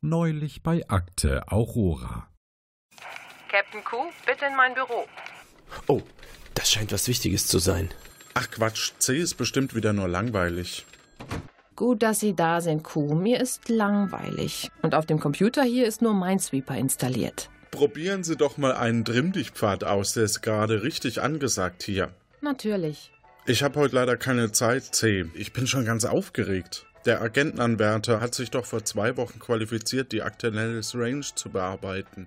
Neulich bei Akte Aurora. Captain Q, bitte in mein Büro. Oh, das scheint was Wichtiges zu sein. Ach Quatsch, C ist bestimmt wieder nur langweilig. Gut, dass Sie da sind, Q. Mir ist langweilig. Und auf dem Computer hier ist nur Minesweeper installiert. Probieren Sie doch mal einen Trimm-Dich-Pfad aus, der ist gerade richtig angesagt hier. Natürlich. Ich habe heute leider keine Zeit, C. Ich bin schon ganz aufgeregt. Der Agentenanwärter hat sich doch vor zwei Wochen qualifiziert, die Akte Nellis Range zu bearbeiten.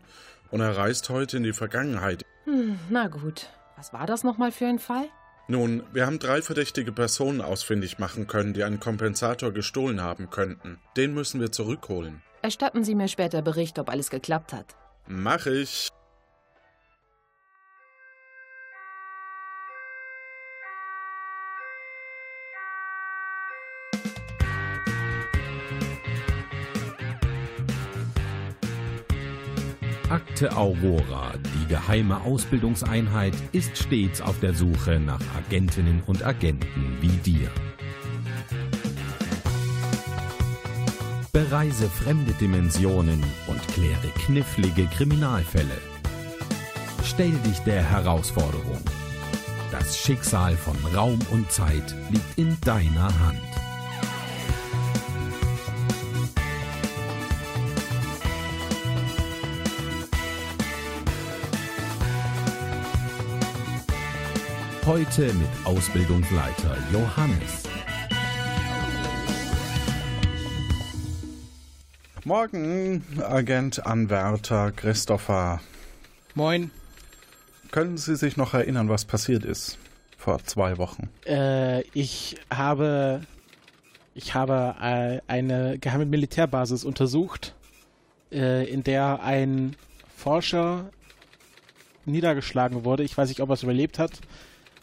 Und er reist heute in die Vergangenheit. Hm, na gut. Was war das nochmal für ein Fall? Nun, wir haben drei verdächtige Personen ausfindig machen können, die einen Kompensator gestohlen haben könnten. Den müssen wir zurückholen. Erstatten Sie mir später Bericht, ob alles geklappt hat. Mach ich. Akte Aurora, die geheime Ausbildungseinheit, ist stets auf der Suche nach Agentinnen und Agenten wie dir. Bereise fremde Dimensionen und kläre knifflige Kriminalfälle. Stell dich der Herausforderung. Das Schicksal von Raum und Zeit liegt in deiner Hand. Heute mit Ausbildungsleiter Johannes. Morgen, Agent Anwärter Christopher. Moin. Können Sie sich noch erinnern, was passiert ist vor zwei Wochen? Äh, ich habe, ich habe äh, eine geheime Militärbasis untersucht, äh, in der ein Forscher niedergeschlagen wurde. Ich weiß nicht, ob er es überlebt hat.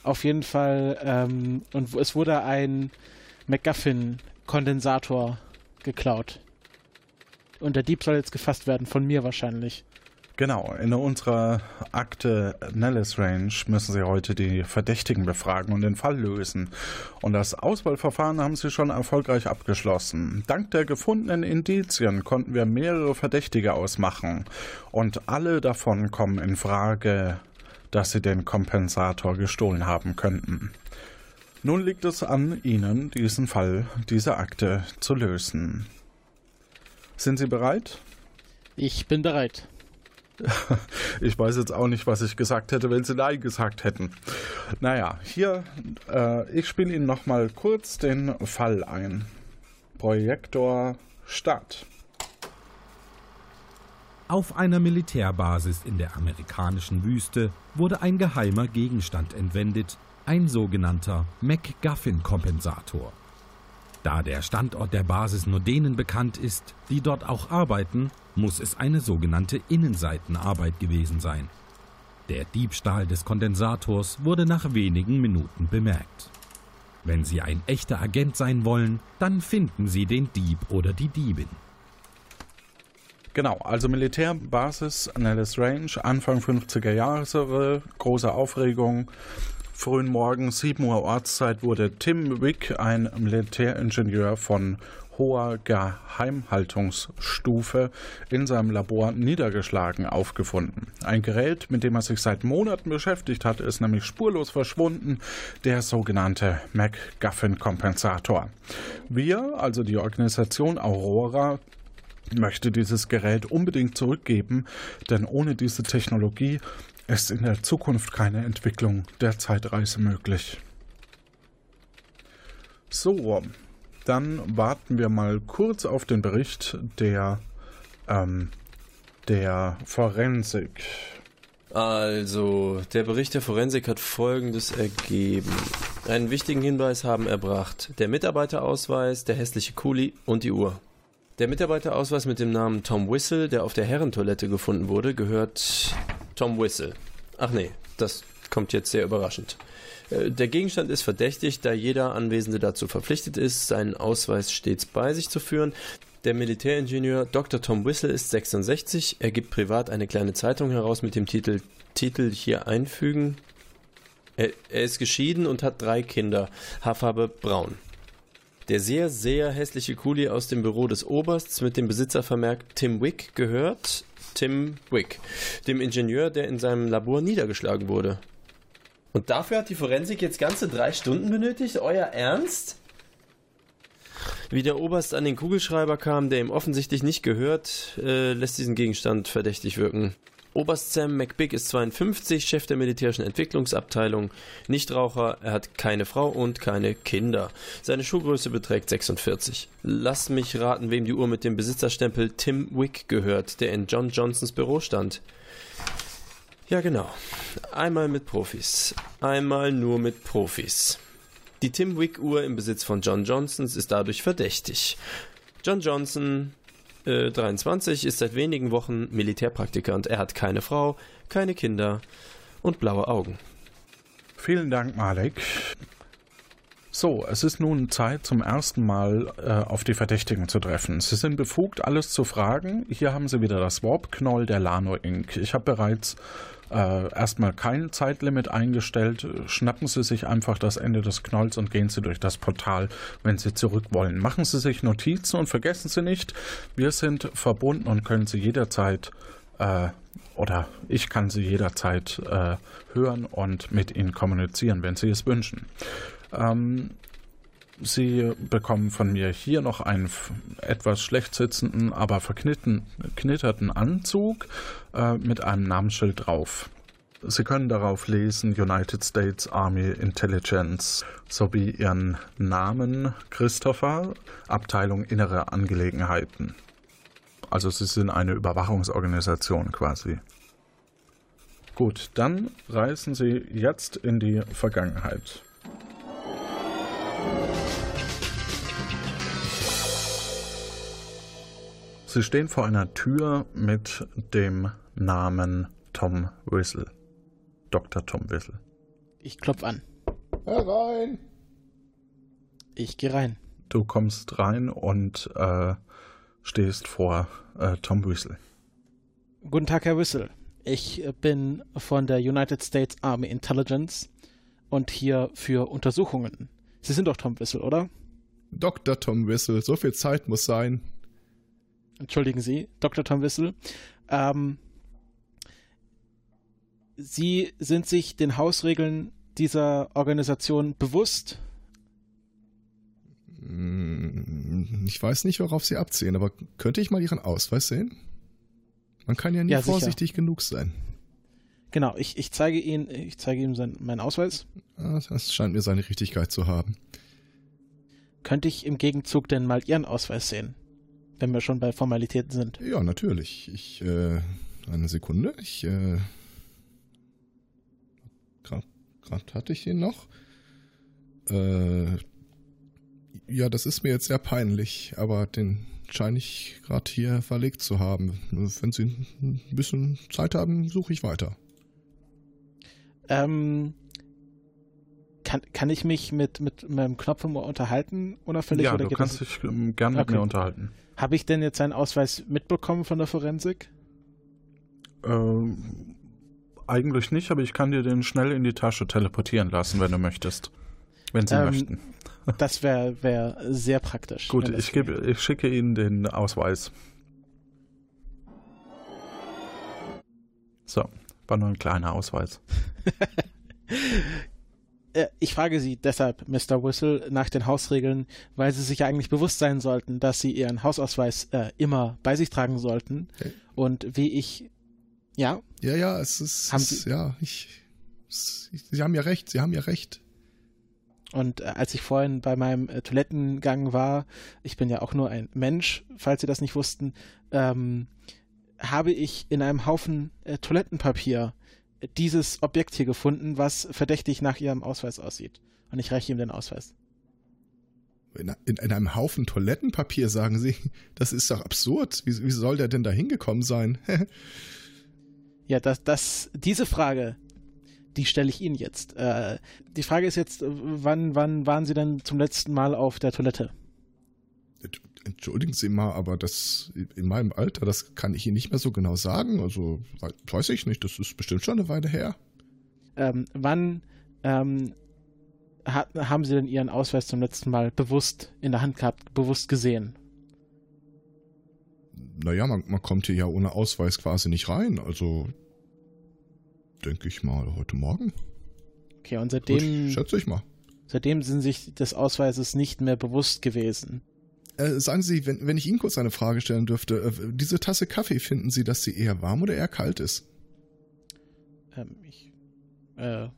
Auf jeden Fall, ähm, und es wurde ein McGuffin-Kondensator geklaut. Und der Dieb soll jetzt gefasst werden, von mir wahrscheinlich. Genau, in unserer Akte Nellis Range müssen Sie heute die Verdächtigen befragen und den Fall lösen. Und das Auswahlverfahren haben Sie schon erfolgreich abgeschlossen. Dank der gefundenen Indizien konnten wir mehrere Verdächtige ausmachen. Und alle davon kommen in Frage, dass sie den Kompensator gestohlen haben könnten. Nun liegt es an Ihnen, diesen Fall, diese Akte zu lösen. Sind Sie bereit? Ich bin bereit. Ich weiß jetzt auch nicht, was ich gesagt hätte, wenn Sie Nein gesagt hätten. Naja, hier, äh, ich spiele Ihnen nochmal kurz den Fall ein. Projektor Start. Auf einer Militärbasis in der amerikanischen Wüste wurde ein geheimer Gegenstand entwendet, ein sogenannter MacGuffin-Kompensator. Da der Standort der Basis nur denen bekannt ist, die dort auch arbeiten, muss es eine sogenannte Innenseitenarbeit gewesen sein. Der Diebstahl des Kondensators wurde nach wenigen Minuten bemerkt. Wenn Sie ein echter Agent sein wollen, dann finden Sie den Dieb oder die Diebin. Genau, also Militärbasis Nellis Range, Anfang 50er Jahre, große Aufregung. Frühen Morgen, 7 Uhr Ortszeit, wurde Tim Wick, ein Militäringenieur von hoher Geheimhaltungsstufe in seinem Labor niedergeschlagen aufgefunden. Ein Gerät, mit dem er sich seit Monaten beschäftigt hat, ist nämlich spurlos verschwunden, der sogenannte MacGuffin-Kompensator. Wir, also die Organisation Aurora, möchte dieses Gerät unbedingt zurückgeben, denn ohne diese Technologie ist in der Zukunft keine Entwicklung der Zeitreise möglich. So, dann warten wir mal kurz auf den Bericht der, ähm, der Forensik. Also, der Bericht der Forensik hat Folgendes ergeben. Einen wichtigen Hinweis haben erbracht. Der Mitarbeiterausweis, der hässliche Kuli und die Uhr. Der Mitarbeiterausweis mit dem Namen Tom Whistle, der auf der Herrentoilette gefunden wurde, gehört Tom Whistle. Ach nee, das kommt jetzt sehr überraschend. Äh, der Gegenstand ist verdächtig, da jeder Anwesende dazu verpflichtet ist, seinen Ausweis stets bei sich zu führen. Der Militäringenieur Dr. Tom Whistle ist 66. Er gibt privat eine kleine Zeitung heraus mit dem Titel Titel hier einfügen. Er, er ist geschieden und hat drei Kinder. Haarfarbe braun. Der sehr, sehr hässliche Kuli aus dem Büro des Obersts mit dem Besitzervermerk Tim Wick gehört Tim Wick, dem Ingenieur, der in seinem Labor niedergeschlagen wurde. Und dafür hat die Forensik jetzt ganze drei Stunden benötigt? Euer Ernst? Wie der Oberst an den Kugelschreiber kam, der ihm offensichtlich nicht gehört, äh, lässt diesen Gegenstand verdächtig wirken. Oberst Sam McBig ist 52, Chef der militärischen Entwicklungsabteilung, Nichtraucher, er hat keine Frau und keine Kinder. Seine Schuhgröße beträgt 46. Lass mich raten, wem die Uhr mit dem Besitzerstempel Tim Wick gehört, der in John Johnsons Büro stand. Ja, genau. Einmal mit Profis. Einmal nur mit Profis. Die Tim Wick Uhr im Besitz von John Johnsons ist dadurch verdächtig. John Johnson 23 äh, ist seit wenigen Wochen Militärpraktikant. Er hat keine Frau, keine Kinder und blaue Augen. Vielen Dank, Malek. So, es ist nun Zeit, zum ersten Mal äh, auf die Verdächtigen zu treffen. Sie sind befugt, alles zu fragen. Hier haben Sie wieder das Warp-Knoll der Lano Inc. Ich habe bereits äh, erstmal kein Zeitlimit eingestellt. Schnappen Sie sich einfach das Ende des Knolls und gehen Sie durch das Portal, wenn Sie zurück wollen. Machen Sie sich Notizen und vergessen Sie nicht, wir sind verbunden und können Sie jederzeit äh, oder ich kann Sie jederzeit äh, hören und mit Ihnen kommunizieren, wenn Sie es wünschen. Ähm, Sie bekommen von mir hier noch einen etwas schlecht sitzenden, aber verknitterten Anzug äh, mit einem Namensschild drauf. Sie können darauf lesen United States Army Intelligence sowie Ihren Namen Christopher, Abteilung Innere Angelegenheiten. Also Sie sind eine Überwachungsorganisation quasi. Gut, dann reisen Sie jetzt in die Vergangenheit. Sie stehen vor einer Tür mit dem Namen Tom Whistle. Dr. Tom Whistle. Ich klopf an. Herein! Ich gehe rein. Du kommst rein und äh, stehst vor äh, Tom Whistle. Guten Tag, Herr Whistle. Ich bin von der United States Army Intelligence und hier für Untersuchungen. Sie sind doch Tom Whistle, oder? Dr. Tom Whistle, so viel Zeit muss sein entschuldigen Sie, Dr. Tom Wissel, ähm, Sie sind sich den Hausregeln dieser Organisation bewusst? Hm, ich weiß nicht, worauf Sie abziehen, aber könnte ich mal Ihren Ausweis sehen? Man kann ja nie ja, vorsichtig genug sein. Genau, ich, ich zeige Ihnen, ich zeige ihm sein, meinen Ausweis. Das scheint mir seine Richtigkeit zu haben. Könnte ich im Gegenzug denn mal Ihren Ausweis sehen? wenn wir schon bei Formalitäten sind. Ja, natürlich. Ich, äh, eine Sekunde. Ich, äh, gerade hatte ich ihn noch. Äh, ja, das ist mir jetzt sehr peinlich, aber den scheine ich gerade hier verlegt zu haben. Wenn Sie ein bisschen Zeit haben, suche ich weiter. Ähm, kann, kann ich mich mit, mit meinem Knopf unterhalten, unauffällig? Ja, oder du kannst dich ähm, gerne okay. mit mir unterhalten. Habe ich denn jetzt seinen Ausweis mitbekommen von der Forensik? Ähm, eigentlich nicht, aber ich kann dir den schnell in die Tasche teleportieren lassen, wenn du möchtest. Wenn sie ähm, möchten. Das wäre wär sehr praktisch. Gut, ich, gebe, ich schicke Ihnen den Ausweis. So, war nur ein kleiner Ausweis. Äh, ich frage Sie deshalb, Mr. Whistle, nach den Hausregeln, weil Sie sich ja eigentlich bewusst sein sollten, dass Sie Ihren Hausausweis äh, immer bei sich tragen sollten. Okay. Und wie ich, ja? Ja, ja, es ist, haben Sie, ja, ich, Sie haben ja recht, Sie haben ja recht. Und äh, als ich vorhin bei meinem äh, Toilettengang war, ich bin ja auch nur ein Mensch, falls Sie das nicht wussten, ähm, habe ich in einem Haufen äh, Toilettenpapier dieses Objekt hier gefunden, was verdächtig nach ihrem Ausweis aussieht. Und ich reiche ihm den Ausweis. In, in, in, einem Haufen Toilettenpapier, sagen Sie? Das ist doch absurd. Wie, wie soll der denn da hingekommen sein? ja, das, das, diese Frage, die stelle ich Ihnen jetzt. Äh, die Frage ist jetzt, wann, wann waren Sie denn zum letzten Mal auf der Toilette? Entschuldigen Sie mal, aber das in meinem Alter, das kann ich Ihnen nicht mehr so genau sagen. Also weiß ich nicht, das ist bestimmt schon eine Weile her. Ähm, wann ähm, hat, haben Sie denn Ihren Ausweis zum letzten Mal bewusst in der Hand gehabt, bewusst gesehen? Naja, man, man kommt hier ja ohne Ausweis quasi nicht rein. Also denke ich mal heute Morgen. Okay, und seitdem, Gut, schätze ich mal. seitdem sind Sie sich des Ausweises nicht mehr bewusst gewesen. Äh, sagen Sie, wenn, wenn ich Ihnen kurz eine Frage stellen dürfte, äh, diese Tasse Kaffee, finden Sie, dass sie eher warm oder eher kalt ist? Ähm, ich, äh,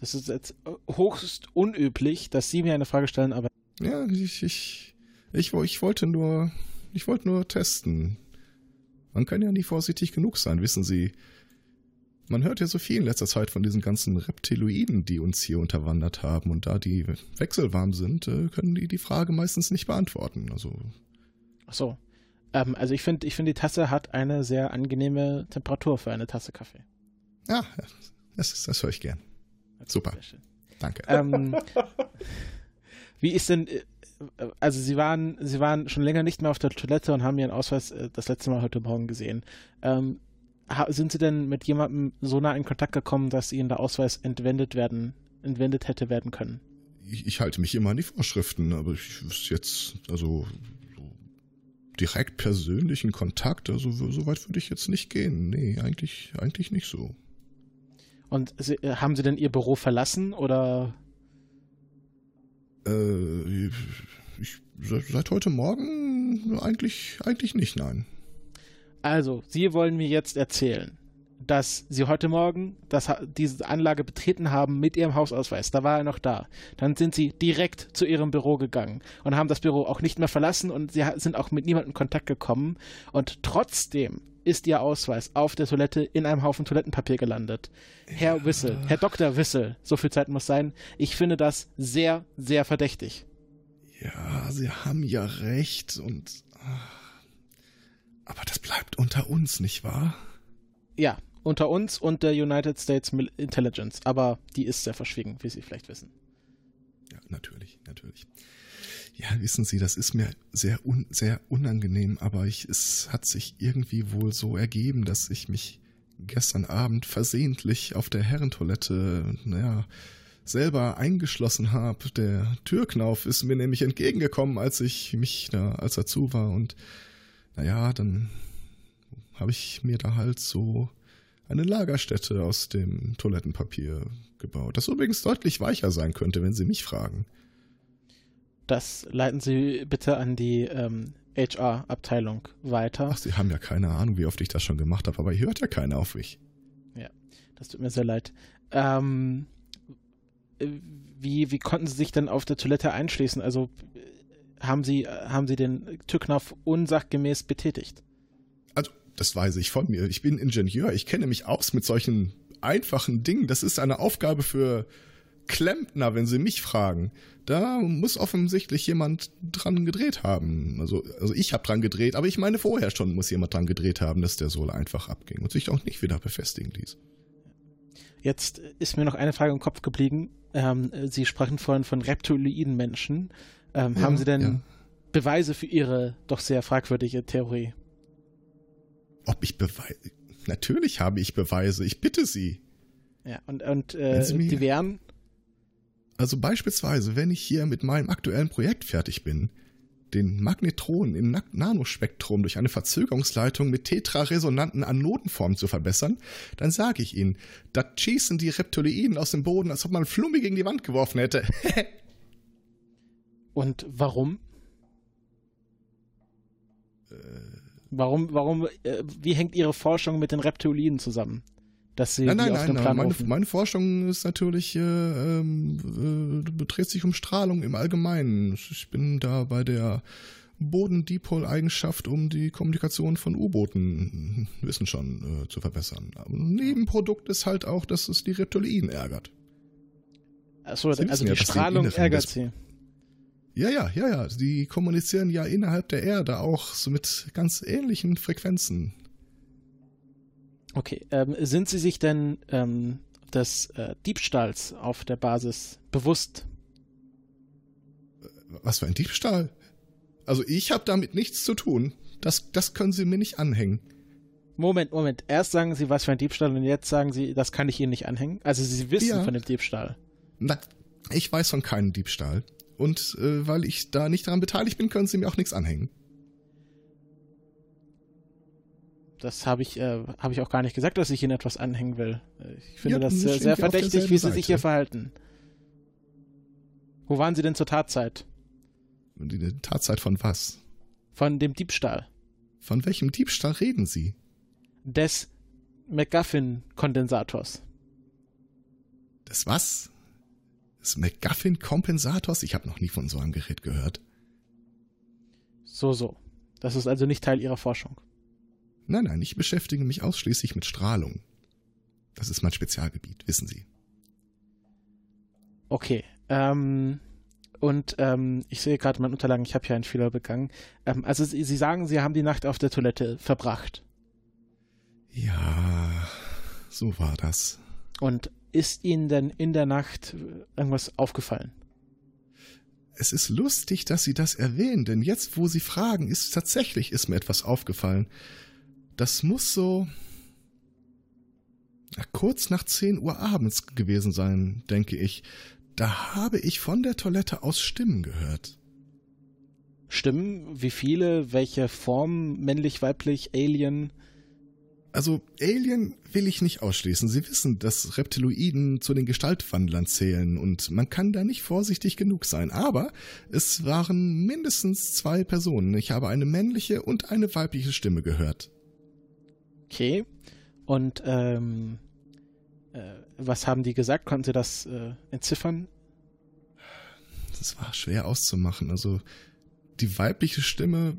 das ist jetzt höchst unüblich, dass Sie mir eine Frage stellen, aber Ja, ich, ich, ich, ich wollte nur, ich wollte nur testen. Man kann ja nie vorsichtig genug sein, wissen Sie. Man hört ja so viel in letzter Zeit von diesen ganzen Reptiloiden, die uns hier unterwandert haben. Und da die wechselwarm sind, äh, können die die Frage meistens nicht beantworten. Also, ach so. Ähm, also ich finde, ich finde, die Tasse hat eine sehr angenehme Temperatur für eine Tasse Kaffee. ja, das, das höre ich gern. Super. Sehr schön. Danke. Ähm, wie ist denn, äh, also Sie waren, Sie waren schon länger nicht mehr auf der Toilette und haben Ihren Ausweis äh, das letzte Mal heute Morgen gesehen. Ähm, sind Sie denn mit jemandem so nah in Kontakt gekommen, dass Ihnen der Ausweis entwendet werden, entwendet hätte werden können? Ich, ich halte mich immer an die Vorschriften, aber ich wüsste jetzt, also so direkt persönlichen Kontakt, also so so weit würde ich jetzt nicht gehen. Nee, eigentlich, eigentlich nicht so. Und Sie, äh, haben Sie denn Ihr Büro verlassen oder? Äh, ich, seit, seit heute Morgen eigentlich, eigentlich nicht, nein. Also, Sie wollen mir jetzt erzählen, dass Sie heute Morgen das, diese Anlage betreten haben mit Ihrem Hausausweis. Da war er noch da. Dann sind Sie direkt zu Ihrem Büro gegangen und haben das Büro auch nicht mehr verlassen und Sie sind auch mit niemandem in Kontakt gekommen. Und trotzdem ist Ihr Ausweis auf der Toilette in einem Haufen Toilettenpapier gelandet. Herr Wissel, Herr Dr. Wissel, so viel Zeit muss sein. Ich finde das sehr, sehr verdächtig. Ja, Sie haben ja recht und. ah, Aber das bleibt unter uns, nicht wahr? Ja, unter uns und der United States Intelligence, aber die ist sehr verschwiegen, wie Sie vielleicht wissen. Ja, natürlich, natürlich. Ja, wissen Sie, das ist mir sehr, un, sehr unangenehm, aber ich, es hat sich irgendwie wohl so ergeben, dass ich mich gestern Abend versehentlich auf der Herrentoilette, naja, selber eingeschlossen habe. Der Türknauf ist mir nämlich entgegengekommen, als ich mich da, als er zu war und naja, dann habe ich mir da halt so eine Lagerstätte aus dem Toilettenpapier gebaut, das übrigens deutlich weicher sein könnte, wenn Sie mich fragen. Das leiten Sie bitte an die ähm, HR-Abteilung weiter. Ach, Sie haben ja keine Ahnung, wie oft ich das schon gemacht habe, aber hier hört ja keiner auf mich. Das tut mir sehr leid. Ähm, äh, wie, wie konnten Sie sich denn auf der Toilette einschließen? Also haben Sie, äh, haben Sie den Türknopf unsachgemäß betätigt? Also, das weiß ich von mir. Ich bin Ingenieur, ich kenne mich aus mit solchen einfachen Dingen. Das ist eine Aufgabe für Klempner, wenn Sie mich fragen. Da muss offensichtlich jemand dran gedreht haben. Also, also ich habe dran gedreht, aber ich meine vorher schon muss jemand dran gedreht haben, dass der Sohle einfach abging und sich auch nicht wieder befestigen ließ. Jetzt ist mir noch eine Frage im Kopf geblieben. Ähm, Sie sprachen vorhin von Reptiloiden-Menschen. Ähm, Ja, haben Sie denn ja. Beweise für Ihre doch sehr fragwürdige Theorie? Ob ich Beweise? Natürlich habe ich Beweise. Ich bitte Sie. Ja, und, und äh, die wären? Also beispielsweise, wenn ich hier mit meinem aktuellen Projekt fertig bin, den Magnetron in Na Nanospektrum durch eine Verzögerungsleitung mit tetraresonanten Anodenformen zu verbessern, dann sage ich Ihnen, da schießen die Reptiloiden aus dem Boden, als ob man Flummi gegen die Wand geworfen hätte. Und warum? Äh. Warum, warum, äh, wie hängt Ihre Forschung mit den Reptiliden zusammen? Dass Sie nein, nein, auf nein, den nein. Plan Meine, rufen? meine Forschung ist natürlich, äh, ähm, äh, dreht sich um Strahlung im Allgemeinen. Ich bin da bei der Bodendipol-Eigenschaft, um die Kommunikation von U-Booten, wissen schon, äh, zu verbessern. Aber ein Nebenprodukt ist halt auch, dass es die Reptiloiden ärgert. Achso, also ja, die Strahlung ärgert Sie. Ja, ja, ja, ja. Die kommunizieren ja innerhalb der Erde auch so mit ganz ähnlichen Frequenzen. Okay, ähm, sind Sie sich denn ähm, des äh, Diebstahls auf der Basis bewusst? Was für ein Diebstahl? Also ich habe damit nichts zu tun. Das, das können Sie mir nicht anhängen. Moment, Moment. Erst sagen Sie, was für ein Diebstahl und jetzt sagen Sie, das kann ich Ihnen nicht anhängen. Also Sie wissen Ja. von dem Diebstahl. Na, Ich weiß von keinem Diebstahl. Und äh, weil ich da nicht daran beteiligt bin, können Sie mir auch nichts anhängen. Das habe ich, äh, hab ich auch gar nicht gesagt, dass ich Ihnen etwas anhängen will. Ich finde Ja, das sehr, sehr verdächtig, wie Sie sich hier Seite. verhalten. Wo waren Sie denn zur Tatzeit? Die Tatzeit von was? Von dem Diebstahl. Von welchem Diebstahl reden Sie? Des McGuffin-Kondensators. Das was? Des McGuffin-Kompensators? Ich habe noch nie von so einem Gerät gehört. So, so. Das ist also nicht Teil Ihrer Forschung. Nein, nein, ich beschäftige mich ausschließlich mit Strahlung. Das ist mein Spezialgebiet, wissen Sie. Okay. Ähm, und ähm, ich sehe gerade in meinen Unterlagen, ich habe hier einen Fehler begangen. Ähm, also Sie, Sie sagen, Sie haben die Nacht auf der Toilette verbracht. Ja, so war das. Und ist Ihnen denn in der Nacht irgendwas aufgefallen? Es ist lustig, dass Sie das erwähnen, denn jetzt, wo Sie fragen, ist tatsächlich ist mir etwas aufgefallen. Das muss so kurz nach 10 Uhr abends gewesen sein, denke ich. Da habe ich von der Toilette aus Stimmen gehört. Stimmen? Wie viele? Welche Form? Männlich, weiblich, Alien? Also Alien will ich nicht ausschließen. Sie wissen, dass Reptiloiden zu den Gestaltwandlern zählen und man kann da nicht vorsichtig genug sein. Aber es waren mindestens zwei Personen. Ich habe eine männliche und eine weibliche Stimme gehört. Okay. Und ähm, äh, was haben die gesagt? Konnten Sie das äh, entziffern? Das war schwer auszumachen. Also die weibliche Stimme,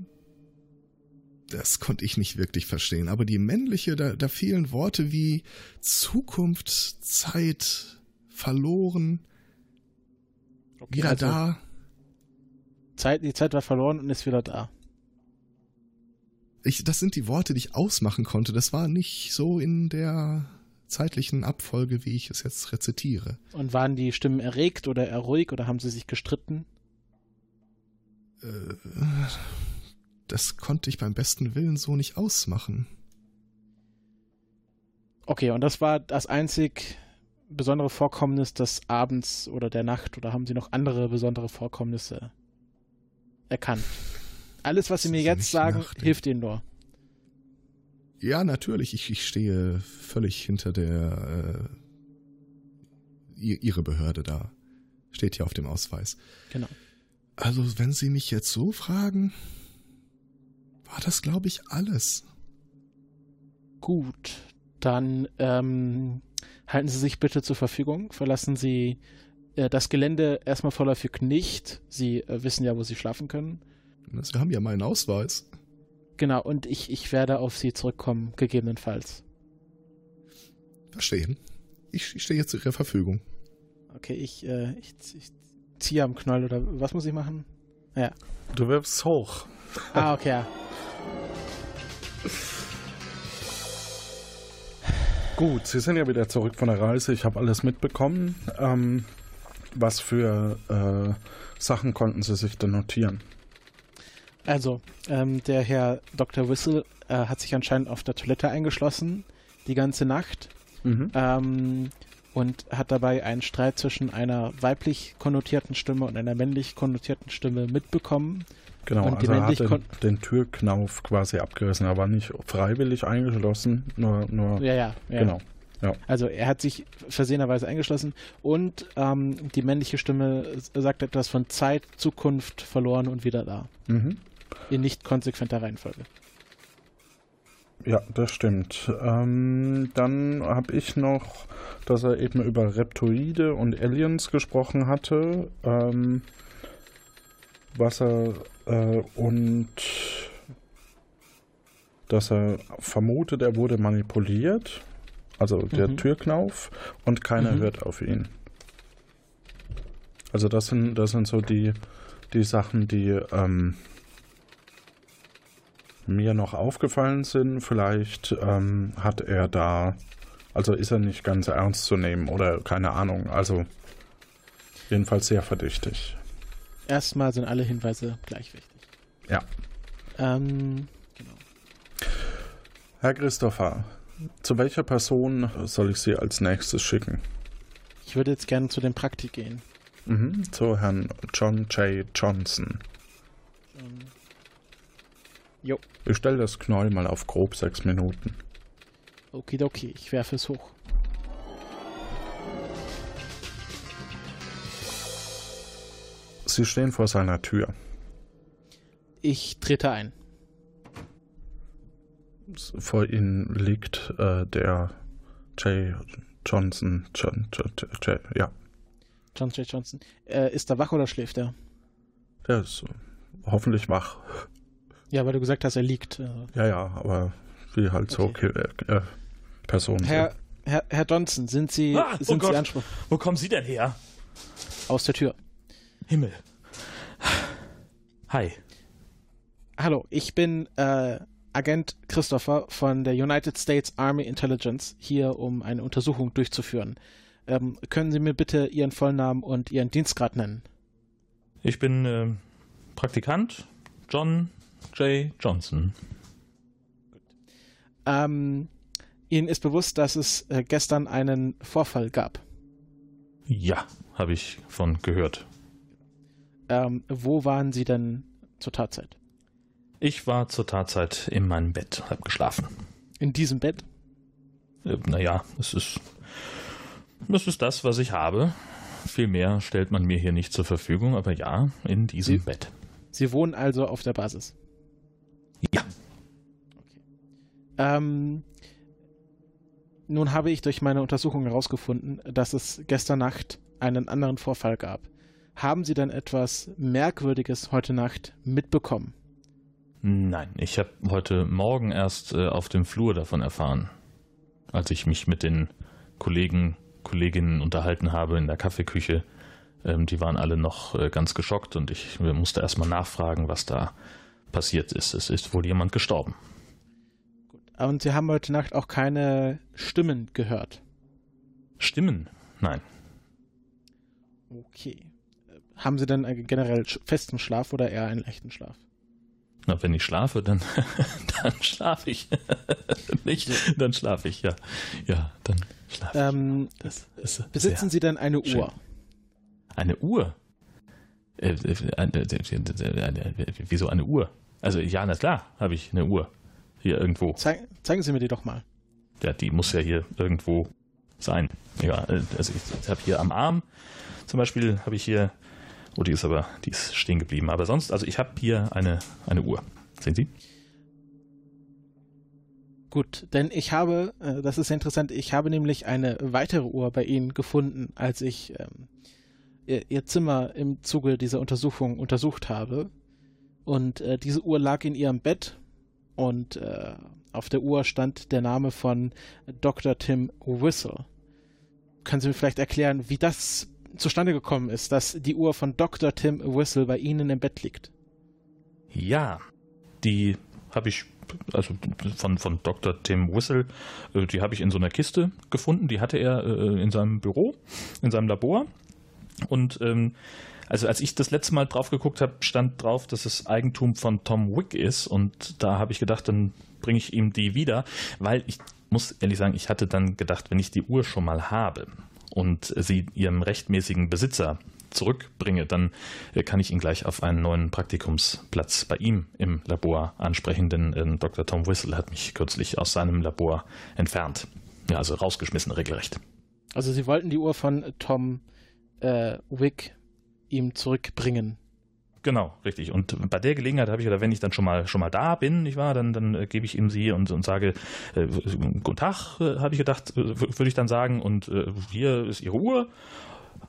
das konnte ich nicht wirklich verstehen. Aber die männliche, da, da fielen Worte wie Zukunft, Zeit, verloren, wieder also da. Zeit, die Zeit war verloren und ist wieder da. Ich, das sind die Worte, die ich ausmachen konnte. Das war nicht so in der zeitlichen Abfolge, wie ich es jetzt rezitiere. Und waren die Stimmen erregt oder erruhig oder haben sie sich gestritten? Äh, das konnte ich beim besten Willen so nicht ausmachen. Okay, und das war das einzig besondere Vorkommnis des Abends oder der Nacht oder haben Sie noch andere besondere Vorkommnisse erkannt? Alles, was Sie mir jetzt sagen, Nacht. hilft Ihnen nur. Ja, natürlich. Ich, ich stehe völlig hinter der äh, ihre Behörde da. Steht ja auf dem Ausweis. Genau. Also, wenn Sie mich jetzt so fragen, war das, glaube ich, alles. Gut, dann ähm, halten Sie sich bitte zur Verfügung. Verlassen Sie äh, das Gelände erstmal vorläufig nicht. Sie äh, wissen ja, wo Sie schlafen können. Sie haben ja meinen Ausweis. Genau, und ich, ich werde auf Sie zurückkommen, gegebenenfalls. Verstehen. Ich, ich stehe jetzt zu Ihrer Verfügung. Okay, ich, äh, ich, ich ziehe am Knoll oder was muss ich machen? Ja. Du wirfst hoch. Ah, okay, ja. Gut, Sie sind ja wieder zurück von der Reise. Ich habe alles mitbekommen. Ähm, was für äh, Sachen konnten Sie sich denn notieren? Also, ähm, der Herr Dr. Whistle äh, hat sich anscheinend auf der Toilette eingeschlossen, die ganze Nacht, Mhm. ähm, und hat dabei einen Streit zwischen einer weiblich konnotierten Stimme und einer männlich konnotierten Stimme mitbekommen. Genau, und also er hat den, den Türknauf quasi abgerissen. Er war nicht freiwillig eingeschlossen, nur, nur Ja, ja, ja. genau. Also er hat sich versehenerweise eingeschlossen und ähm, die männliche Stimme sagt etwas von Zeit, Zukunft, verloren und wieder da. Mhm. In nicht konsequenter Reihenfolge. Ja, das stimmt. Ähm, dann habe ich noch, dass er eben über Reptoide und Aliens gesprochen hatte. Ähm, was er äh, und dass er vermutet, er wurde manipuliert. Also der Mhm. Türknauf und keiner Mhm. hört auf ihn. Also das sind, das sind so die, die Sachen, die ähm, mir noch aufgefallen sind. Vielleicht ähm, hat er da, also ist er nicht ganz ernst zu nehmen oder keine Ahnung. Also jedenfalls sehr verdächtig. Erstmal sind alle Hinweise gleich wichtig. Ja. Ähm, genau. Herr Christopher, zu welcher Person soll ich Sie als nächstes schicken? Ich würde jetzt gerne zu dem Praktik gehen. Mhm, zu Herrn John J. Johnson. Ähm, jo. Ich stelle das Knäuel mal auf grob sechs Minuten. Okidoki, ich werfe es hoch. Sie stehen vor seiner Tür. Ich trete ein. Vor ihnen liegt äh, der J. Johnson. John, J, J, J, ja, John J. Johnson. Äh, ist er wach oder schläft er? der ist äh, hoffentlich wach. Ja, weil du gesagt hast, er liegt. Äh, Ja, ja, aber wie halt so Okay. Ki- äh, Personen Herr. Herr, Herr Johnson, sind Sie, Ah, oh sind Sie Gott. Anspruch Wo kommen Sie denn her? aus der Tür? Himmel. Hi. Hallo, ich bin äh, Agent Christopher von der United States Army Intelligence, hier um eine Untersuchung durchzuführen. Ähm, können Sie mir bitte Ihren Vollnamen und Ihren Dienstgrad nennen? Ich bin äh, Praktikant John J. Johnson. Ähm, Ihnen ist bewusst, dass es äh, gestern einen Vorfall gab. Ja, habe ich von gehört. Ähm, wo waren Sie denn zur Tatzeit? Ich war zur Tatzeit in meinem Bett, habe geschlafen. In diesem Bett? Äh, naja, es ist, es ist das, was ich habe. Viel mehr stellt man mir hier nicht zur Verfügung, aber ja, in diesem Sie- Bett. Sie wohnen also auf der Basis. Ja. Ähm, nun habe ich durch meine Untersuchung herausgefunden, dass es gestern Nacht einen anderen Vorfall gab. Haben Sie denn etwas Merkwürdiges heute Nacht mitbekommen? Nein, ich habe heute Morgen erst äh, auf dem Flur davon erfahren, als ich mich mit den Kollegen, Kolleginnen unterhalten habe in der Kaffeeküche. Ähm, die waren alle noch äh, ganz geschockt und ich musste erstmal nachfragen, was da passiert ist. Es ist wohl jemand gestorben. Und Sie haben heute Nacht auch keine Stimmen gehört. Stimmen? Nein. Okay. Äh, Haben Sie denn generell festen Schlaf oder eher einen leichten Schlaf? Na, wenn ich schlafe, dann, dann schlafe ich. Nicht, dann schlafe ich, ja. Ja, dann schlafe ich. Ähm, Das ist besitzen sehr- Sie denn eine schön. Uhr? Eine Uhr? Äh, äh, äh, Wieso eine Uhr? Also ja, na klar, habe ich eine Uhr. Hier irgendwo. Zeig, zeigen Sie mir die doch mal. Ja, die muss ja hier irgendwo sein. Ja, äh, also ich habe hier am Arm zum Beispiel habe ich hier, oh, die ist aber, die ist stehen geblieben. Aber sonst, also ich habe hier eine, eine Uhr. Sehen Sie? Gut, denn ich habe, äh, das ist interessant, ich habe nämlich eine weitere Uhr bei Ihnen gefunden, als ich ähm, ihr, ihr Zimmer im Zuge dieser Untersuchung untersucht habe. Und äh, diese Uhr lag in Ihrem Bett und äh, auf der Uhr stand der Name von Dr. Tim Whistle. Können Sie mir vielleicht erklären, wie das zustande gekommen ist, dass die Uhr von Dr. Tim Whistle bei Ihnen im Bett liegt? Ja, die habe ich, also von, von Dr. Tim Whistle, äh, die habe ich in so einer Kiste gefunden. Die hatte er äh, in seinem Büro, in seinem Labor. Und ähm, also als ich das letzte Mal drauf geguckt habe, stand drauf, dass es Eigentum von Tom Wick ist. Und da habe ich gedacht, dann bringe ich ihm die wieder, weil ich muss ehrlich sagen, ich hatte dann gedacht, wenn ich die Uhr schon mal habe und sie ihrem rechtmäßigen Besitzer zurückbringe, dann äh, kann ich ihn gleich auf einen neuen Praktikumsplatz bei ihm im Labor ansprechen, denn äh, Dr. Tom Whistle hat mich kürzlich aus seinem Labor entfernt. Ja, also rausgeschmissen, regelrecht. Also Sie wollten die Uhr von Tom äh, Wick ihm zurückbringen. Genau, richtig. Und bei der Gelegenheit habe ich gedacht, wenn ich dann schon mal schon mal da bin, nicht wahr, dann, dann äh, gebe ich ihm sie und, und sage, äh, guten Tag, äh, habe ich gedacht, würde ich dann sagen, und äh, hier ist Ihre Uhr.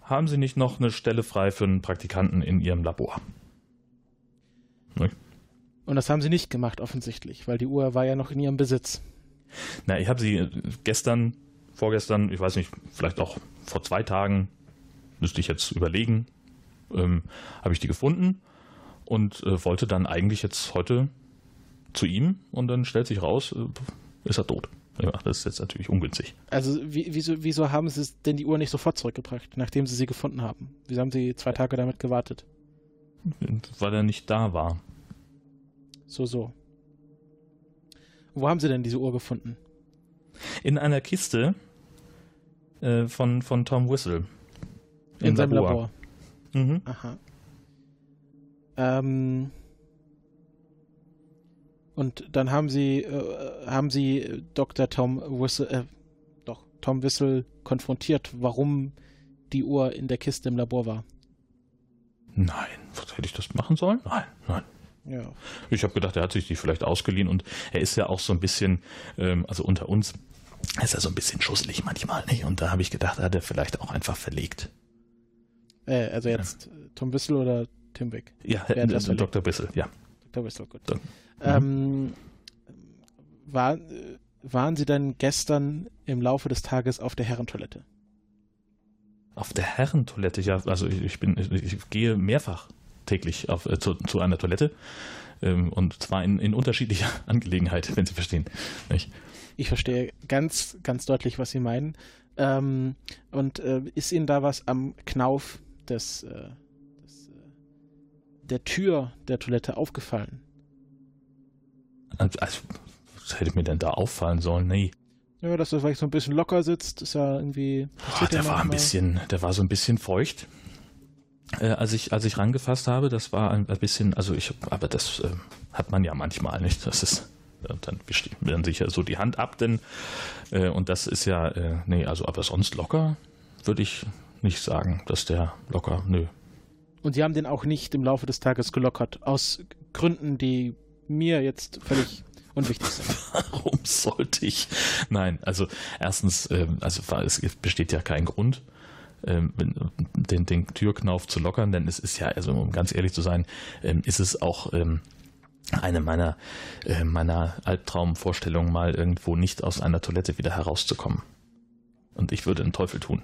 Haben Sie nicht noch eine Stelle frei für einen Praktikanten in Ihrem Labor? Und das haben sie nicht gemacht, offensichtlich, weil die Uhr war ja noch in ihrem Besitz. Na, ich habe sie äh, gestern, vorgestern, ich weiß nicht, vielleicht auch vor zwei Tagen, müsste ich jetzt überlegen, ähm, habe ich die gefunden und äh, wollte dann eigentlich jetzt heute zu ihm und dann stellt sich raus, äh, ist er tot. Ja, das ist jetzt natürlich ungünstig. Also wie, wieso, wieso haben sie denn die Uhr nicht sofort zurückgebracht, nachdem sie sie gefunden haben? Wieso haben sie zwei Tage damit gewartet? Weil er nicht da war. So, so. Wo haben sie denn diese Uhr gefunden? In einer Kiste äh, von, von Tom Whistle. In Im seinem Labor. Mhm. Aha. Ähm, und dann haben sie, äh, haben sie Dr. Tom Whistle, äh, doch, Tom Whistle konfrontiert, warum die Uhr in der Kiste im Labor war. Nein, was hätte ich das machen sollen? Nein, nein. Ja. Ich habe gedacht, er hat sich die vielleicht ausgeliehen und er ist ja auch so ein bisschen, ähm, also unter uns, er ist ja so ein bisschen schusselig manchmal, nicht? Und da habe ich gedacht, hat er vielleicht auch einfach verlegt. Äh, also jetzt Tom Whistle oder Tim Wick? Ja, äh? Dr. Bissel, ja. Dr. Whistle, gut. Dann- Ähm, war, äh, waren Sie denn gestern im Laufe des Tages auf der Herrentoilette? Auf der Herrentoilette, ja, also ich, ich bin, ich, ich gehe mehrfach täglich auf, äh, zu, zu einer Toilette. Ähm, und zwar in, in unterschiedlicher Angelegenheit, wenn Sie verstehen. Nicht? Ich verstehe ganz, ganz deutlich, was Sie meinen. Ähm, und äh, ist Ihnen da was am Knauf des, äh, des, äh, der Tür der Toilette aufgefallen? Also, also, was hätte mir denn da auffallen sollen? Nee. Ja, dass das vielleicht so ein bisschen locker sitzt, ist ja irgendwie. Ja der war ein bisschen, der war so ein bisschen feucht. Äh, als ich, als ich rangefasst habe, das war ein, ein bisschen, also ich, aber das äh, hat man ja manchmal nicht. Das ist, äh, dann wischt man sich ja so die Hand ab, denn, äh, und das ist ja, äh, nee, also, aber sonst locker würde ich nicht sagen, dass der locker, nö. Und Sie haben den auch nicht im Laufe des Tages gelockert, aus Gründen, die mir jetzt völlig unwichtig sind. Warum sollte ich? Nein, also erstens, ähm, also es besteht ja kein Grund, ähm, den, den Türknauf zu lockern, denn es ist ja, also um ganz ehrlich zu sein, ähm, ist es auch eine meiner, äh, meiner Albtraumvorstellungen, mal irgendwo nicht aus einer Toilette wieder herauszukommen. Und ich würde den Teufel tun.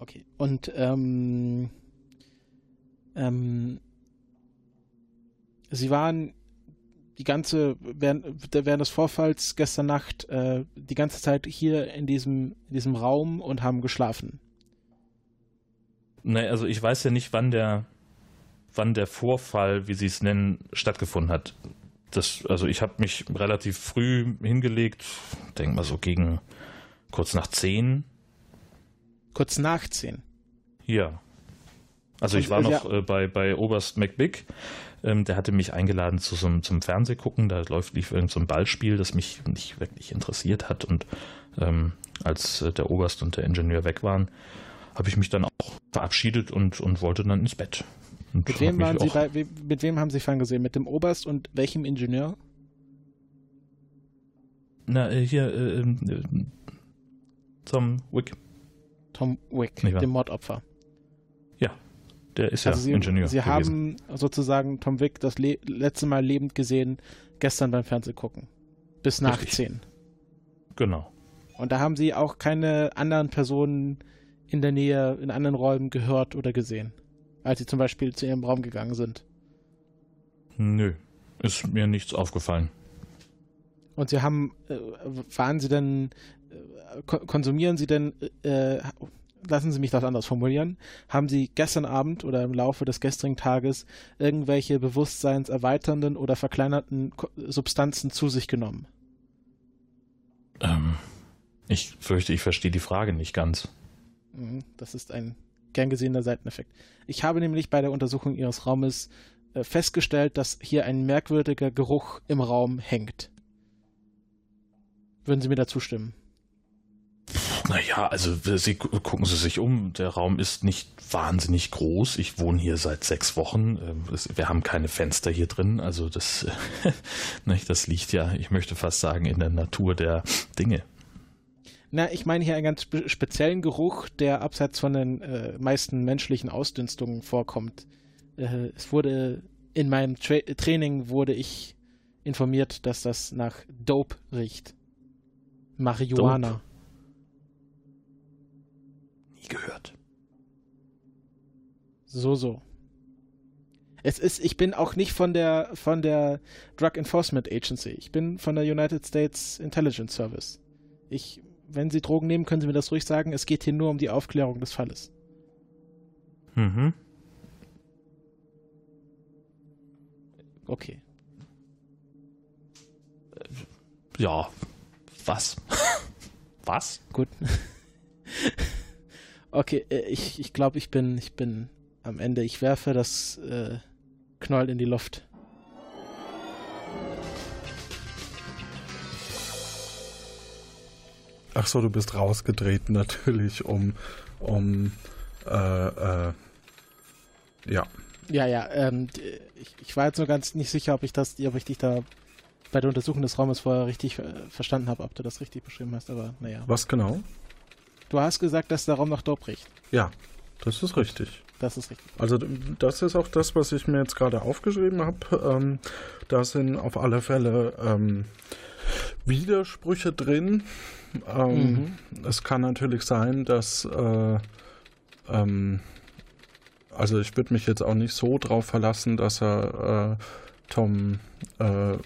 Okay. Und ähm, ähm, Sie waren die ganze während, während des Vorfalls gestern Nacht äh, die ganze Zeit hier in diesem in diesem Raum und haben geschlafen. Nee, also ich weiß ja nicht, wann der, wann der Vorfall, wie Sie es nennen, stattgefunden hat. Das, also ich habe mich relativ früh hingelegt, denke mal so gegen kurz nach zehn. Kurz nach zehn. Ja. Also ich war äh, noch äh, bei, bei Oberst McBig. Ähm, der hatte mich eingeladen zu so zum Fernsehgucken. Da läuft lief irgend so ein Ballspiel, das mich nicht wirklich interessiert hat. Und ähm, als äh, der Oberst und der Ingenieur weg waren, habe ich mich dann auch verabschiedet und, und wollte dann ins Bett. Und Mit wem waren Sie bei, we- mit wem haben Sie ferngesehen? Mit dem Oberst und welchem Ingenieur? Na, äh, hier, äh, äh, Tom Wick, Tom Wick, dem Mordopfer. der ist also ja Sie, Ingenieur. Sie gewesen. haben sozusagen Tom Wick das le letzte Mal lebend gesehen, gestern beim Fernsehgucken. Bis nach Richtig. zehn. Genau. Und da haben Sie auch keine anderen Personen in der Nähe, in anderen Räumen gehört oder gesehen, als Sie zum Beispiel zu Ihrem Raum gegangen sind. Nö, ist mir nichts aufgefallen. Und Sie haben, äh, waren Sie denn, konsumieren Sie denn, äh, lassen Sie mich das anders formulieren, haben Sie gestern Abend oder im Laufe des gestrigen Tages irgendwelche bewusstseinserweiternden oder verkleinerten Substanzen zu sich genommen? Ähm, ich fürchte, ich verstehe die Frage nicht ganz. Mhm, Das ist ein gern gesehener Seiteneffekt. Ich habe nämlich bei der Untersuchung Ihres Raumes äh, festgestellt, dass hier ein merkwürdiger Geruch im Raum hängt. Würden Sie mir dazu stimmen? Naja, also Sie gu- gucken Sie sich um. Der Raum ist nicht wahnsinnig groß. Ich wohne hier seit sechs Wochen. Ähm, Wir haben keine Fenster hier drin. Also das, das liegt ja, ich möchte fast sagen, in der Natur der Dinge. Na, ich meine hier einen ganz spe speziellen Geruch, der abseits von den äh, meisten menschlichen Ausdünstungen vorkommt. Äh, es wurde in meinem Tra Training wurde ich informiert, dass das nach Dope riecht. Marihuana. Nie gehört. So, so. Es ist, ich bin auch nicht von der, von der Drug Enforcement Agency. Ich bin von der United States Intelligence Service. Ich, wenn Sie Drogen nehmen, können Sie mir das ruhig sagen. Es geht hier nur um die Aufklärung des Falles. Mhm. Okay. Ja, was? was? Gut. okay, äh, ich, ich glaube, ich bin, ich bin am Ende. Ich werfe das äh, Knoll in die Luft. Ach so, du bist rausgetreten natürlich, um, um, äh, äh, ja. Ja, ja, ähm, ich, ich, war jetzt nur ganz nicht sicher, ob ich das, ob ich dich da bei der Untersuchung des Raumes vorher richtig äh, verstanden habe, ob du das richtig beschrieben hast, aber naja. Was genau? Du hast gesagt, dass der Raum nach Dorp riecht. Ja, das ist richtig. Das ist richtig. Also das ist auch das, was ich mir jetzt gerade aufgeschrieben habe. Ähm, da sind auf alle Fälle ähm, Widersprüche drin. Ähm, mhm. Es kann natürlich sein, dass äh, ähm, also ich würde mich jetzt auch nicht so drauf verlassen, dass er äh, Tom äh,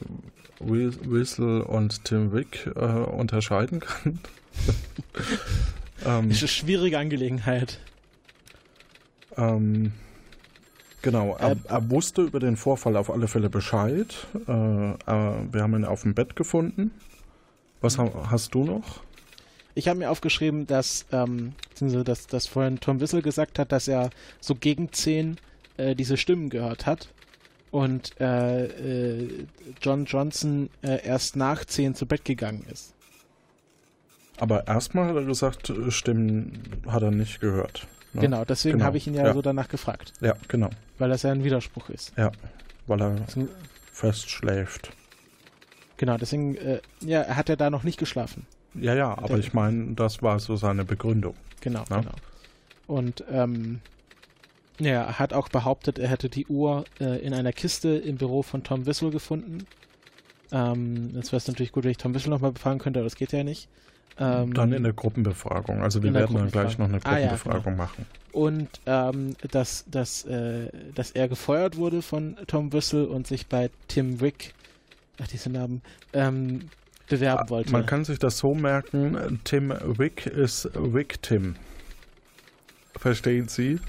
Whistle und Tim Wick äh, unterscheiden kann. ähm, ist eine schwierige Angelegenheit. Ähm, genau, er, er, wusste über den Vorfall auf alle Fälle Bescheid. Äh, äh, wir haben ihn auf dem Bett gefunden. Was ha hast du noch? Ich habe mir aufgeschrieben, dass, ähm, dass, dass vorhin Tom Wissel gesagt hat, dass er so gegen 10 äh, diese Stimmen gehört hat und äh, äh, John Johnson äh, erst nach 10 zu Bett gegangen ist. Aber erstmal hat er gesagt, äh, Stimmen hat er nicht gehört. Ne? Genau, deswegen genau. habe ich ihn ja, ja, so danach gefragt. Ja, genau. Weil das ja ein Widerspruch ist. Ja, weil er deswegen, fest schläft. Genau, deswegen, äh, ja, er hat ja da noch nicht geschlafen. Ja, ja, aber ich meine, das war so seine Begründung. Genau, ne? genau. Und ähm, ja, er hat auch behauptet, er hätte die Uhr äh, in einer Kiste im Büro von Tom Wissel gefunden. Ähm, jetzt wäre es natürlich gut, wenn ich Tom Wissel nochmal befragen könnte, aber das geht ja nicht. Ähm, dann in der Gruppenbefragung. Also wir werden dann gleich noch eine Gruppenbefragung ah, ja, genau. machen. Und ähm, dass, dass, äh, dass er gefeuert wurde von Tom Wissel und sich bei Tim Wick, ach diese Namen, ähm, bewerben ah, wollte. Man kann sich das so merken, Tim Wick ist Wick Tim. Verstehen Sie?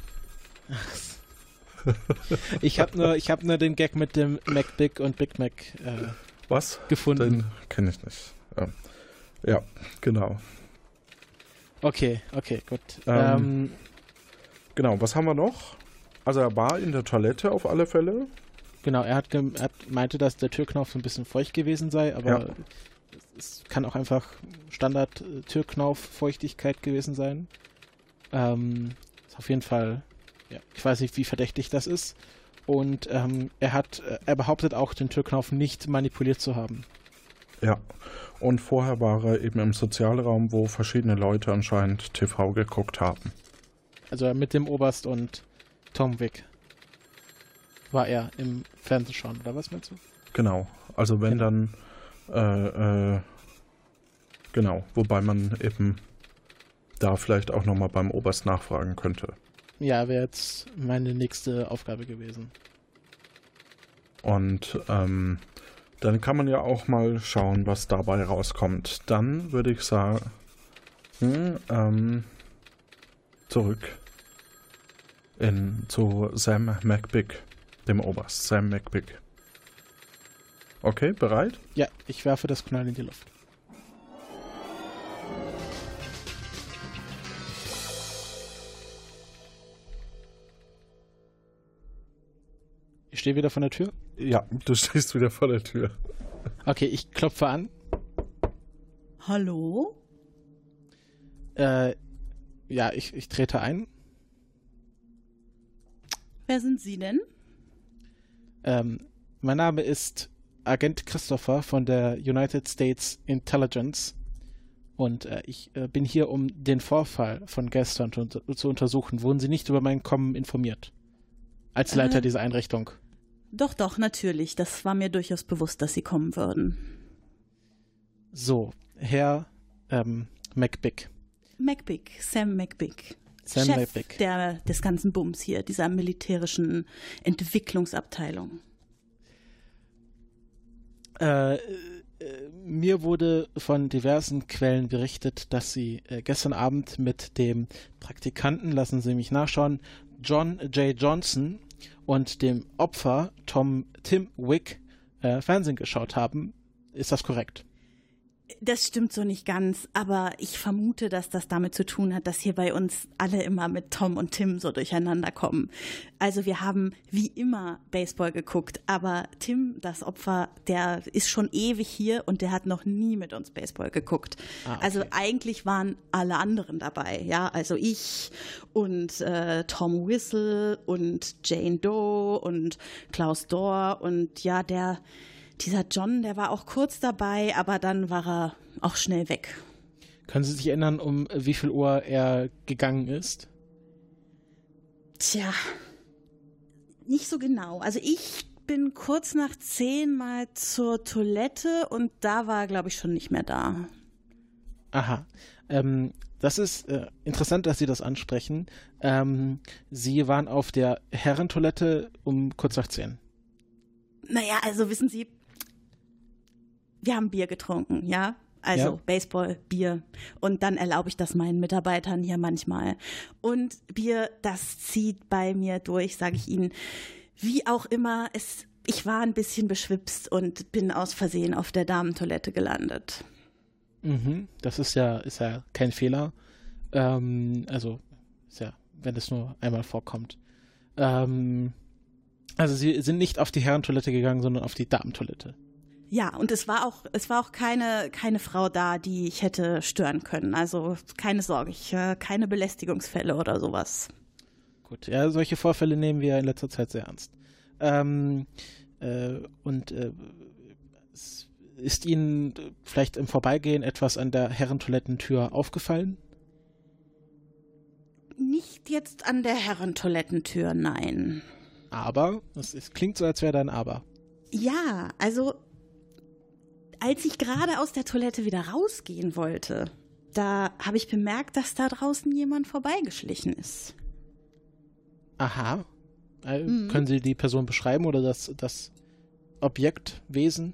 ich habe nur, hab nur den Gag mit dem Mac Big und Big Mac äh, Was? gefunden. Den kenne ich nicht. Ja. Ja. genau. Okay, okay, gut. Ähm, ähm, genau, was haben wir noch? Also er war in der Toilette auf alle Fälle. Genau, er hat, er hat meinte, dass der Türknauf so ein bisschen feucht gewesen sei, aber ja. es kann auch einfach Standard-Türknauf-Feuchtigkeit gewesen sein. Ähm, ist auf jeden Fall ja. Ich weiß nicht, wie verdächtig das ist. Und ähm, er hat, äh, er behauptet auch, den Türknauf nicht manipuliert zu haben. Ja. Und vorher war er eben im Sozialraum, wo verschiedene Leute anscheinend TV geguckt haben. Also mit dem Oberst und Tom Wick war er im Fernsehen schon, oder was meinst du? Genau. Also wenn ja. dann äh, äh, genau, wobei man eben da vielleicht auch nochmal beim Oberst nachfragen könnte. Ja, wäre jetzt meine nächste Aufgabe gewesen. Und ähm, dann kann man ja auch mal schauen, was dabei rauskommt. Dann würde ich sagen, ähm, zurück in, zu Sam McBig, dem Oberst, Sam McBig. Okay, bereit? Ja, ich werfe das Knall in die Luft. Stehe wieder vor der Tür? Ja, du stehst wieder vor der Tür. Okay, ich klopfe an. Hallo? Äh, ja, ich, ich trete ein. Wer sind Sie denn? Ähm, mein Name ist Agent Christopher von der United States Intelligence. Und äh, ich äh, bin hier, um den Vorfall von gestern zu, zu, untersuchen. Wurden Sie nicht über mein Kommen informiert? Als Leiter äh, dieser Einrichtung. Doch, doch, natürlich. Das war mir durchaus bewusst, dass Sie kommen würden. So, Herr ähm, McBick. McBick, Sam McBick. Sam Chef McBick. Der, des ganzen Bums hier, dieser militärischen Entwicklungsabteilung. Äh, äh, mir wurde von diversen Quellen berichtet, dass Sie äh, gestern Abend mit dem Praktikanten, lassen Sie mich nachschauen, John J. Johnson und dem Opfer Tom Tim Wick äh, Fernsehen geschaut haben. Ist das korrekt? Das stimmt so nicht ganz, aber ich vermute, dass das damit zu tun hat, dass hier bei uns alle immer mit Tom und Tim so durcheinander kommen. Also wir haben wie immer Baseball geguckt, aber Tim, das Opfer, der ist schon ewig hier und der hat noch nie mit uns Baseball geguckt. Ah, okay. Also eigentlich waren alle anderen dabei, ja, also ich und äh, Tom Whistle und Jane Doe und Klaus Dohr und ja, der dieser John, der war auch kurz dabei, aber dann war er auch schnell weg. Können Sie sich erinnern, um wie viel Uhr er gegangen ist? Tja, nicht so genau. Also ich bin kurz nach zehn mal zur Toilette und da war er, glaube ich, schon nicht mehr da. Aha. Ähm, das ist äh, interessant, dass Sie das ansprechen. Ähm, Sie waren auf der Herrentoilette um kurz nach zehn. Naja, also wissen Sie, wir haben Bier getrunken, ja. Also ja. Baseball, Bier. Und dann erlaube ich das meinen Mitarbeitern hier manchmal. Und Bier, das zieht bei mir durch, sage ich Ihnen. Wie auch immer, es, ich war ein bisschen beschwipst und bin aus Versehen auf der Damentoilette gelandet. Mhm, das ist ja, ist ja kein Fehler. Ähm, also, ist ja, wenn es nur einmal vorkommt. Ähm, also, Sie sind nicht auf die Herrentoilette gegangen, sondern auf die Damentoilette. Ja, und es war auch, es war auch keine, keine Frau da, die ich hätte stören können. Also keine Sorge, ich, äh, keine Belästigungsfälle oder sowas. Gut, ja, solche Vorfälle nehmen wir in letzter Zeit sehr ernst. Ähm, äh, und äh, ist Ihnen vielleicht im Vorbeigehen etwas an der Herrentoilettentür aufgefallen? Nicht jetzt an der Herrentoilettentür, nein. Aber? Es, es klingt so, als wäre da ein Aber. Ja, also als ich gerade aus der Toilette wieder rausgehen wollte, da habe ich bemerkt, dass da draußen jemand vorbeigeschlichen ist. Aha. Äh, mhm. Können Sie die Person beschreiben oder das, das Objekt, Wesen?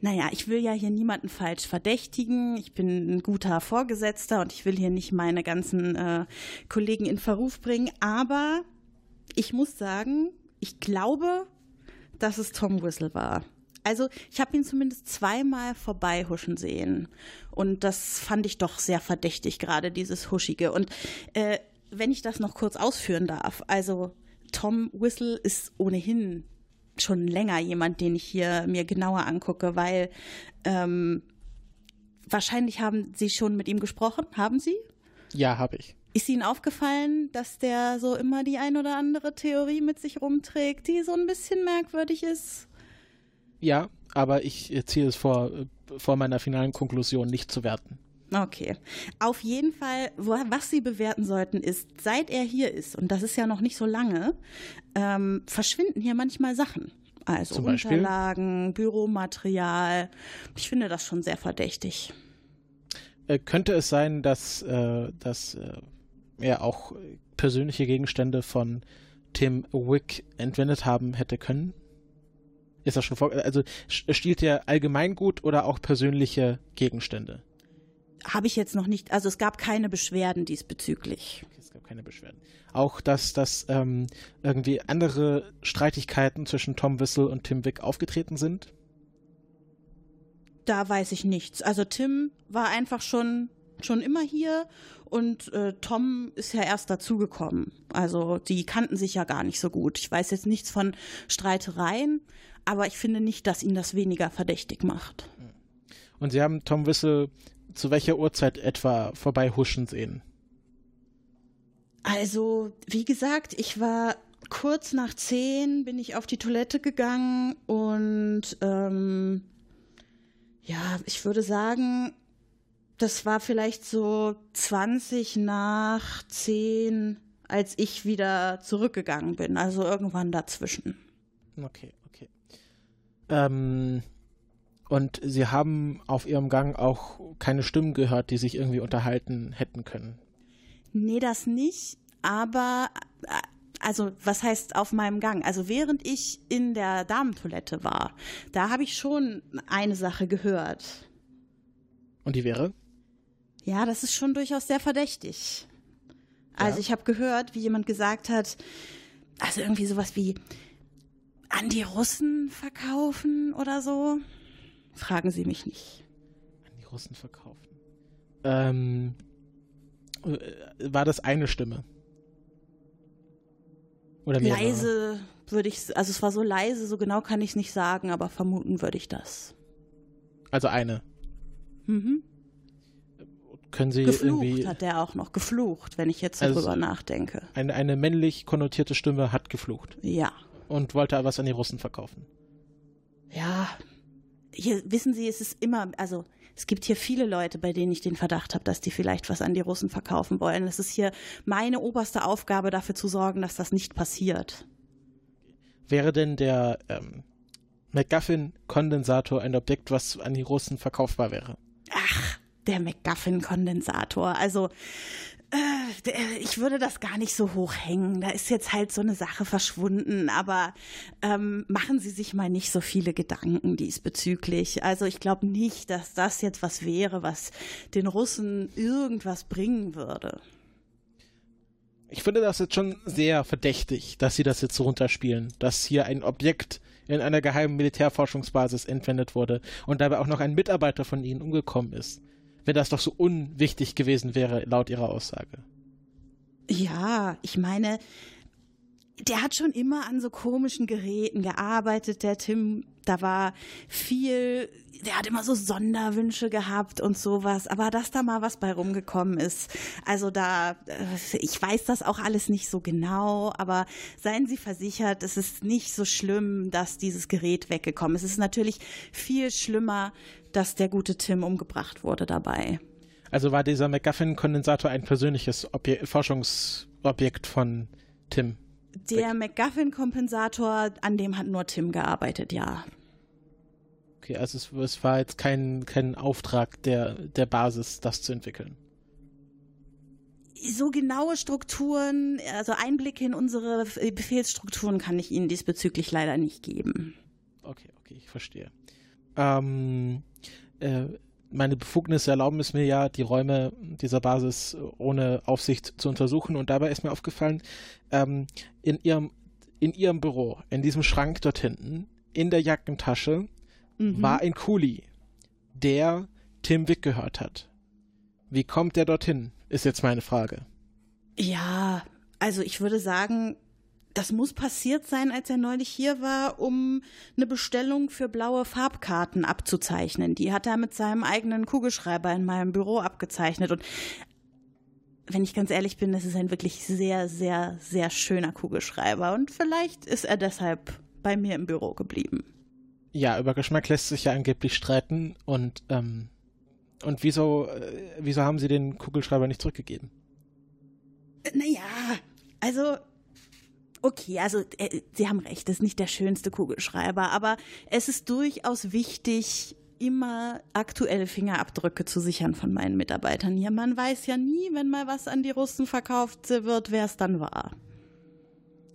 Naja, ich will ja hier niemanden falsch verdächtigen. Ich bin ein guter Vorgesetzter und ich will hier nicht meine ganzen äh, Kollegen in Verruf bringen. Aber ich muss sagen, ich glaube, dass es Tom Whistle war. Also ich habe ihn zumindest zweimal vorbeihuschen sehen. Und das fand ich doch sehr verdächtig, gerade dieses Huschige. Und äh, wenn ich das noch kurz ausführen darf, also Tom Whistle ist ohnehin schon länger jemand, den ich hier mir genauer angucke, weil ähm, wahrscheinlich haben Sie schon mit ihm gesprochen. Haben Sie? Ja, habe ich. Ist Ihnen aufgefallen, dass der so immer die ein oder andere Theorie mit sich rumträgt, die so ein bisschen merkwürdig ist? Ja, aber ich ziehe es vor, vor meiner finalen Konklusion nicht zu werten. Okay. Auf jeden Fall, was Sie bewerten sollten, ist, seit er hier ist, und das ist ja noch nicht so lange, ähm, verschwinden hier manchmal Sachen. Also Unterlagen, Büromaterial. Ich finde das schon sehr verdächtig. Äh, könnte es sein, dass, äh, dass äh, er auch persönliche Gegenstände von Tim Wick entwendet haben hätte können? Ist das schon vor, also stiehlt er Allgemeingut oder auch persönliche Gegenstände? Habe ich jetzt noch nicht, also es gab keine Beschwerden diesbezüglich. Okay, es gab keine Beschwerden. Auch, dass, dass ähm, irgendwie andere Streitigkeiten zwischen Tom Whistle und Tim Wick aufgetreten sind? Da weiß ich nichts. Also Tim war einfach schon, schon immer hier und äh, Tom ist ja erst dazugekommen. Also die kannten sich ja gar nicht so gut. Ich weiß jetzt nichts von Streitereien, aber ich finde nicht, dass ihn das weniger verdächtig macht. Und Sie haben Tom Wissel zu welcher Uhrzeit etwa vorbeihuschen sehen? Also, wie gesagt, ich war kurz nach zehn, bin ich auf die Toilette gegangen und ähm, ja, ich würde sagen, das war vielleicht so 20 nach zehn, als ich wieder zurückgegangen bin. Also irgendwann dazwischen. Okay. Ähm, und sie haben auf ihrem Gang auch keine Stimmen gehört, die sich irgendwie unterhalten hätten können. Nee, das nicht. Aber, also, was heißt auf meinem Gang? Also, während ich in der Damentoilette war, da habe ich schon eine Sache gehört. Und die wäre? Ja, das ist schon durchaus sehr verdächtig. Also, ja. ich habe gehört, wie jemand gesagt hat, also irgendwie sowas wie, an die Russen verkaufen oder so? Fragen Sie mich nicht. Russen verkaufen. Ähm, äh, war das eine Stimme? Oder mehrere? Leise würde ich, also es war so leise, so genau kann ich es nicht sagen, aber vermuten würde ich das. Also eine. Mhm. Können Sie geflucht irgendwie. hat der auch noch geflucht, wenn ich jetzt also darüber nachdenke. Eine, eine männlich konnotierte Stimme hat geflucht. Ja. Und wollte was an die Russen verkaufen. Ja. Hier wissen Sie, es ist immer, also es gibt hier viele Leute, bei denen ich den Verdacht habe, dass die vielleicht was an die Russen verkaufen wollen. Es ist hier meine oberste Aufgabe, dafür zu sorgen, dass das nicht passiert. Wäre denn der ähm, McGuffin-Kondensator ein Objekt, was an die Russen verkaufbar wäre? Ach, der McGuffin-Kondensator. Also, ich würde das gar nicht so hoch hängen. Da ist jetzt halt so eine Sache verschwunden. Aber ähm, machen Sie sich mal nicht so viele Gedanken diesbezüglich. Also, ich glaube nicht, dass das jetzt was wäre, was den Russen irgendwas bringen würde ich finde das jetzt schon sehr verdächtig, dass sie das jetzt so runterspielen, dass hier ein Objekt in einer geheimen Militärforschungsbasis entwendet wurde und dabei auch noch ein Mitarbeiter von ihnen umgekommen ist. Wenn das doch so unwichtig gewesen wäre, laut ihrer Aussage. Ja, ich meine, der hat schon immer an so komischen Geräten gearbeitet, der Tim. Da war viel, der hat immer so Sonderwünsche gehabt und sowas. Aber dass da mal was bei rumgekommen ist, also da, äh, ich weiß das auch alles nicht so genau, aber seien Sie versichert, es ist nicht so schlimm, dass dieses Gerät weggekommen ist. Es ist natürlich viel schlimmer, dass der gute Tim umgebracht wurde dabei. Also war dieser McGuffin-Kondensator ein persönliches Obje Forschungsobjekt von Tim? Der McGuffin-Kompensator, an dem hat nur Tim gearbeitet, ja. Okay, also es, es, war jetzt kein, kein Auftrag der, der Basis, das zu entwickeln. So genaue Strukturen, also Einblicke in unsere Befehlsstrukturen kann ich Ihnen diesbezüglich leider nicht geben. Okay, okay, ich verstehe. Ähm, äh, meine Befugnisse erlauben es mir ja, die Räume dieser Basis ohne Aufsicht zu untersuchen. Und dabei ist mir aufgefallen, ähm, in, ihrem, in ihrem Büro, in diesem Schrank dort hinten, in der Jackentasche, mhm. war ein Kuli, der Tim Wick gehört hat. Wie kommt der dorthin, ist jetzt meine Frage. Ja, also ich würde sagen, das muss passiert sein, als er neulich hier war, um eine Bestellung für blaue Farbkarten abzuzeichnen. Die hat er mit seinem eigenen Kugelschreiber in meinem Büro abgezeichnet. Und wenn ich ganz ehrlich bin, das ist ein wirklich sehr, sehr, sehr schöner Kugelschreiber. Und vielleicht ist er deshalb bei mir im Büro geblieben. Ja, über Geschmack lässt sich ja angeblich streiten. Und, ähm, und wieso, äh, wieso haben Sie den Kugelschreiber nicht zurückgegeben? Naja, also Okay, also äh, Sie haben recht, das ist nicht der schönste Kugelschreiber, aber es ist durchaus wichtig, immer aktuelle Fingerabdrücke zu sichern von meinen Mitarbeitern hier. Man weiß ja nie, wenn mal was an die Russen verkauft wird, wer es dann war.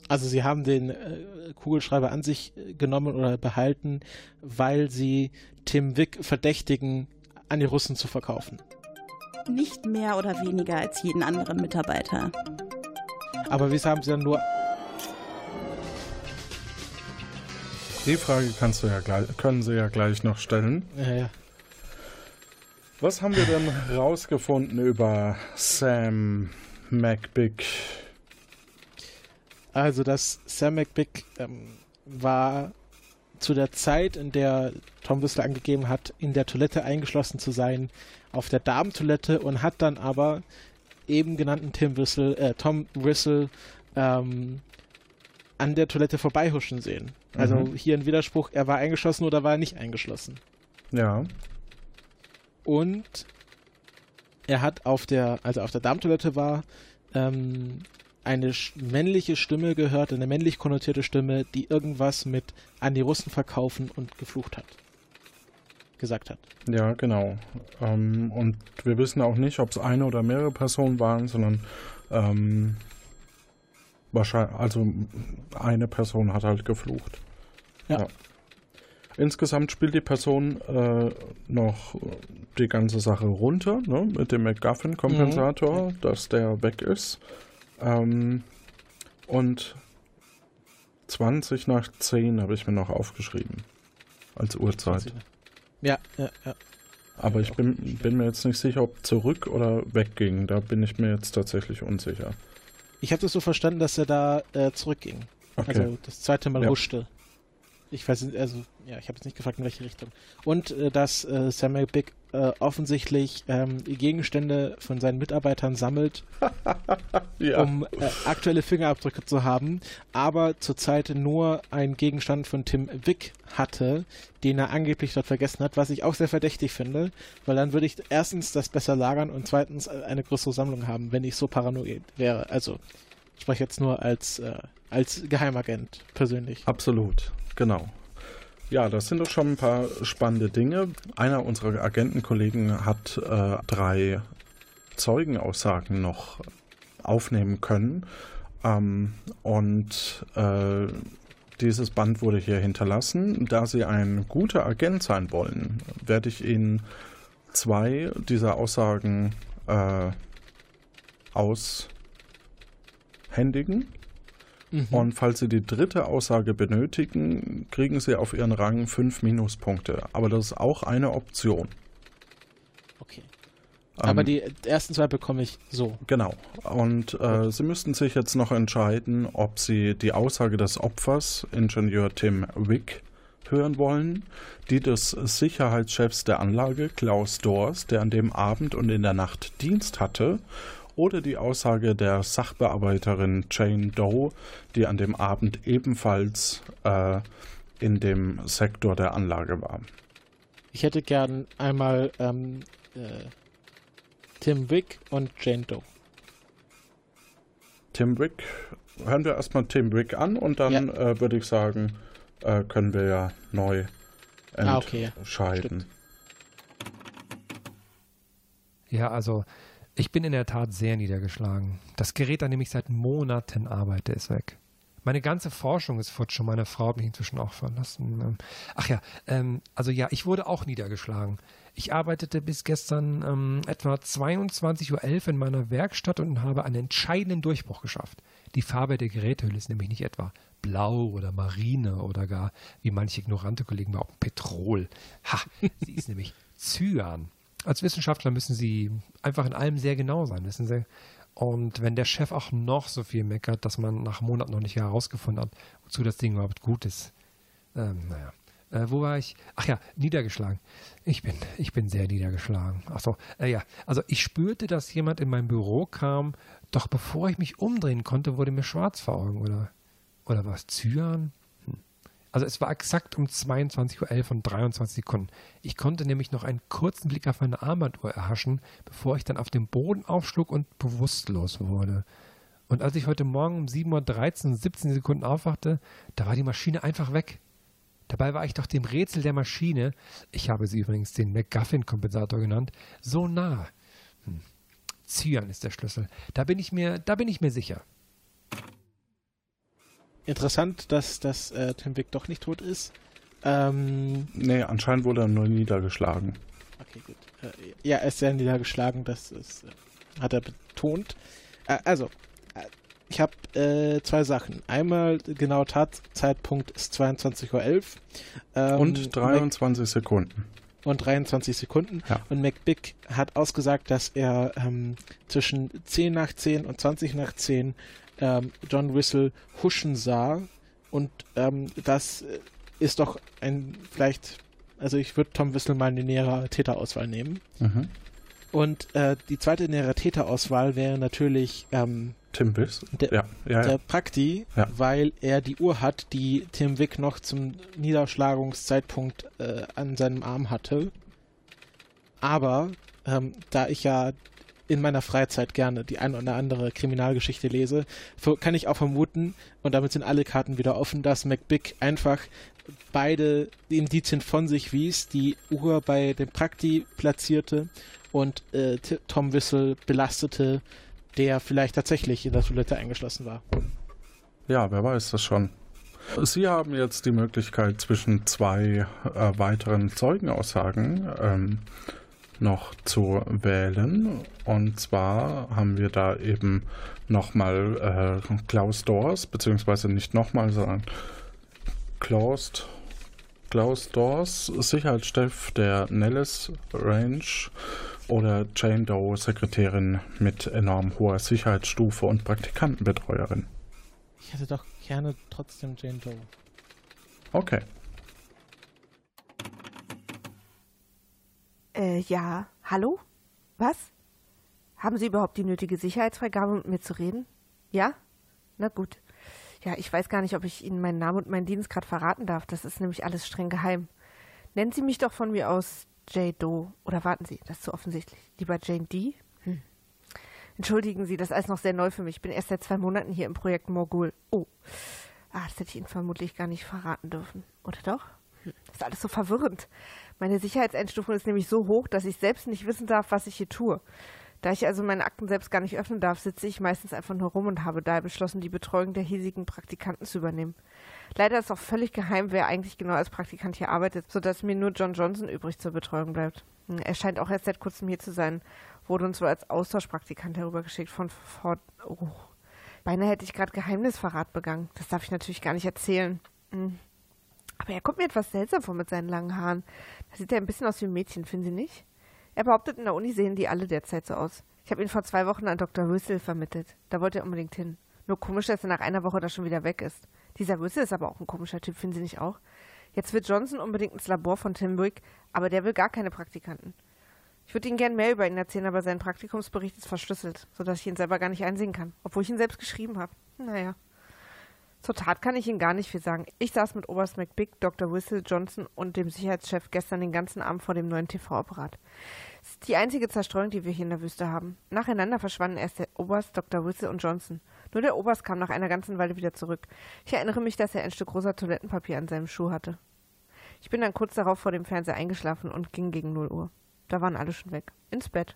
Also Sie haben den äh, Kugelschreiber an sich äh, genommen oder behalten, weil Sie Tim Wick verdächtigen, an die Russen zu verkaufen. Nicht mehr oder weniger als jeden anderen Mitarbeiter. Aber wieso haben Sie dann nur Die Frage kannst du ja gleich, können Sie ja gleich noch stellen. Ja, ja. Was haben wir denn rausgefunden über Sam McBig? Also, dass Sam McBig ähm, war zu der Zeit, in der Tom Whistle angegeben hat, in der Toilette eingeschlossen zu sein, auf der Damentoilette und hat dann aber eben genannten Tim Whistle, äh, Tom Whistle ähm, an der Toilette vorbeihuschen sehen. Also mhm. hier ein Widerspruch, er war eingeschlossen oder war er nicht eingeschlossen. Ja. Und er hat auf der, also auf der Darmtoilette war, ähm, eine männliche Stimme gehört, eine männlich konnotierte Stimme, die irgendwas mit an die Russen verkaufen und geflucht hat. Gesagt hat. Ja, genau. Ähm, und wir wissen auch nicht, ob es eine oder mehrere Personen waren, sondern ähm, Wahrscheinlich, also eine Person hat halt geflucht. Ja. ja. Insgesamt spielt die Person äh, noch die ganze Sache runter, ne, mit dem McGuffin-Kompensator, mhm. dass der weg ist. Ähm, und 20 nach 10 habe ich mir noch aufgeschrieben. Als Uhrzeit. Ja, ja, ja. Aber ich bin, bin mir jetzt nicht sicher, ob zurück oder wegging. Da bin ich mir jetzt tatsächlich unsicher. Ich habe das so verstanden, dass er da äh, zurückging. Okay. Also das zweite Mal Ja. huschte. Ich weiß nicht, also ja, ich habe jetzt nicht gefragt, in welche Richtung. Und äh, dass äh, Samuel Big äh, offensichtlich ähm, Gegenstände von seinen Mitarbeitern sammelt, ja. um äh, aktuelle Fingerabdrücke zu haben, aber zurzeit nur einen Gegenstand von Tim Wick hatte, den er angeblich dort vergessen hat, was ich auch sehr verdächtig finde, weil dann würde ich erstens das besser lagern und zweitens äh, eine größere Sammlung haben, wenn ich so paranoid wäre. Also ich spreche jetzt nur als, äh, als Geheimagent persönlich. Absolut, genau. Ja, das sind doch schon ein paar spannende Dinge. Einer unserer Agentenkollegen hat äh, drei Zeugenaussagen noch aufnehmen können. Ähm, und äh, dieses Band wurde hier hinterlassen. Da Sie ein guter Agent sein wollen, werde ich Ihnen zwei dieser Aussagen äh, aushändigen. Mhm. Und falls Sie die dritte Aussage benötigen, kriegen Sie auf Ihren Rang fünf Minuspunkte. Aber das ist auch eine Option. okay. Aber Ähm, die ersten zwei bekomme ich so. Genau. Und äh, Sie müssten sich jetzt noch entscheiden, ob Sie die Aussage des Opfers, Ingenieur Tim Wick, hören wollen, die des Sicherheitschefs der Anlage, Klaus Dors, der an dem Abend und in der Nacht Dienst hatte, oder die Aussage der Sachbearbeiterin Jane Doe, die an dem Abend ebenfalls äh, in dem Sektor der Anlage war. Ich hätte gern einmal ähm, äh, Tim Wick und Jane Doe. Tim Wick, hören wir erstmal Tim Wick an und dann äh, würde ich sagen, äh, können wir ja neu Ah, okay, ja. entscheiden. Ja, also ich bin in der Tat sehr niedergeschlagen. Das Gerät, an dem ich seit Monaten arbeite, ist weg. Meine ganze Forschung ist futsch und meine Frau hat mich inzwischen auch verlassen. Ähm, Ach ja, ähm, also ja, ich wurde auch niedergeschlagen. Ich arbeitete bis gestern ähm, etwa 22.11 Uhr in meiner Werkstatt und habe einen entscheidenden Durchbruch geschafft. Die Farbe der Gerätehülle ist nämlich nicht etwa blau oder marine oder gar, wie manche ignorante Kollegen behaupten, Petrol. Ha, sie ist nämlich Cyan. Als Wissenschaftler müssen sie einfach in allem sehr genau sein, wissen sie. Und wenn der Chef auch noch so viel meckert, dass man nach Monaten noch nicht herausgefunden hat, wozu das Ding überhaupt gut ist. Ähm, naja. Äh, wo war ich? Ach ja, niedergeschlagen. Ich bin, ich bin sehr niedergeschlagen. Ach so, äh, ja. Also ich spürte, dass jemand in mein Büro kam, doch bevor ich mich umdrehen konnte, wurde mir schwarz vor Augen, oder? Oder war es Cyan? Also es war exakt um 22.11 Uhr und 23 Sekunden. Ich konnte nämlich noch einen kurzen Blick auf meine Armbanduhr erhaschen, bevor ich dann auf dem Boden aufschlug und bewusstlos wurde. Und als ich heute Morgen um 7.13 Uhr und 17 Sekunden aufwachte, da war die Maschine einfach weg. Dabei war ich doch dem Rätsel der Maschine, ich habe sie übrigens den McGuffin-Kompensator genannt, so nah. Hm. Cyan ist der Schlüssel. Da bin ich mir, da bin ich mir sicher. Interessant, dass, dass äh, Tim Wick doch nicht tot ist. Ähm, Nee, anscheinend wurde er nur niedergeschlagen. okay, gut. Äh, ja, er ist sehr niedergeschlagen, das ist, äh, hat er betont. Äh, also, äh, ich habe äh, zwei Sachen. Einmal, genau Tatzeitpunkt ist 22.11 Uhr. Ähm, Und 23 Sekunden. und 23 Sekunden. Ja. Und McBick hat ausgesagt, dass er ähm, zwischen 10 nach 10 und 20 nach 10 ähm, John Whistle huschen sah. Und ähm, das ist doch ein, vielleicht, also ich würde Tom Whistle mal eine nähere Täterauswahl nehmen. Mhm. Und äh, die zweite nähere Täterauswahl wäre natürlich ähm, Tim Biss? Der- ja, ja, der ja. Prakti, Ja. weil er die Uhr hat, die Tim Wick noch zum Niederschlagungszeitpunkt äh, an seinem Arm hatte. Aber ähm, da ich ja in meiner Freizeit gerne die ein oder andere Kriminalgeschichte lese, kann ich auch vermuten, und damit sind alle Karten wieder offen, dass McBick einfach beide Indizien von sich wies, die Uhr bei dem Prakti platzierte und äh, Tom Whistle belastete, der vielleicht tatsächlich in der Toilette eingeschlossen war. Ja, wer weiß das schon. Sie haben jetzt die Möglichkeit, zwischen zwei äh, weiteren Zeugenaussagen ähm, noch zu wählen. Und zwar haben wir da eben nochmal äh, Klaus Dors, beziehungsweise nicht nochmal, sondern Klaus Klaus Dors, Sicherheitschef der Nellis Range oder Jane Doe, Sekretärin mit enorm hoher Sicherheitsstufe und Praktikantenbetreuerin? Ich hätte doch gerne trotzdem Jane Doe. Okay. Äh, ja. Hallo? Was? Haben Sie überhaupt die nötige Sicherheitsfreigabe, mit mir zu reden? Ja? Na gut. Ja, ich weiß gar nicht, ob ich Ihnen meinen Namen und meinen Dienst gerade verraten darf. Das ist nämlich alles streng geheim. Nennen Sie mich doch von mir aus J. Doe. Oder warten Sie, das ist zu offensichtlich. Lieber Jane D? Hm. Entschuldigen Sie, das ist alles noch sehr neu für mich. Ich bin erst seit zwei Monaten hier im Projekt Morgul. Oh. Ah, das hätte ich Ihnen vermutlich gar nicht verraten dürfen. Oder doch? Das ist alles so verwirrend. Meine Sicherheitseinstufung ist nämlich so hoch, dass ich selbst nicht wissen darf, was ich hier tue. Da ich also meine Akten selbst gar nicht öffnen darf, sitze ich meistens einfach nur rum und habe daher beschlossen, die Betreuung der hiesigen Praktikanten zu übernehmen. Leider ist auch völlig geheim, wer eigentlich genau als Praktikant hier arbeitet, sodass mir nur John Johnson übrig zur Betreuung bleibt. Hm, er scheint auch erst seit kurzem hier zu sein, wurde uns wohl als Austauschpraktikant herübergeschickt von Ford. Oh. Beinahe hätte ich gerade Geheimnisverrat begangen. Das darf ich natürlich gar nicht erzählen. Hm. Aber er kommt mir etwas seltsam vor mit seinen langen Haaren. Da sieht er ein bisschen aus wie ein Mädchen, finden Sie nicht? Er behauptet, in der Uni sehen die alle derzeit so aus. Ich habe ihn vor zwei Wochen an Dr. Rüssel vermittelt. Da wollte er unbedingt hin. Nur komisch, dass er nach einer Woche da schon wieder weg ist. Dieser Rüssel ist aber auch ein komischer Typ, finden Sie nicht auch? Jetzt will Johnson unbedingt ins Labor von Tim Wick, aber der will gar keine Praktikanten. Ich würde Ihnen gern mehr über ihn erzählen, aber sein Praktikumsbericht ist verschlüsselt, sodass ich ihn selber gar nicht einsehen kann, obwohl ich ihn selbst geschrieben habe. Naja. Zur Tat kann ich Ihnen gar nicht viel sagen. Ich saß mit Oberst McBig, Dr. Whistle, Johnson und dem Sicherheitschef gestern den ganzen Abend vor dem neuen TV-Apparat. Es ist die einzige Zerstreuung, die wir hier in der Wüste haben. Nacheinander verschwanden erst der Oberst, Dr. Whistle und Johnson. Nur der Oberst kam nach einer ganzen Weile wieder zurück. Ich erinnere mich, dass er ein Stück rosa Toilettenpapier an seinem Schuh hatte. Ich bin dann kurz darauf vor dem Fernseher eingeschlafen und ging gegen 0 Uhr. Da waren alle schon weg. Ins Bett.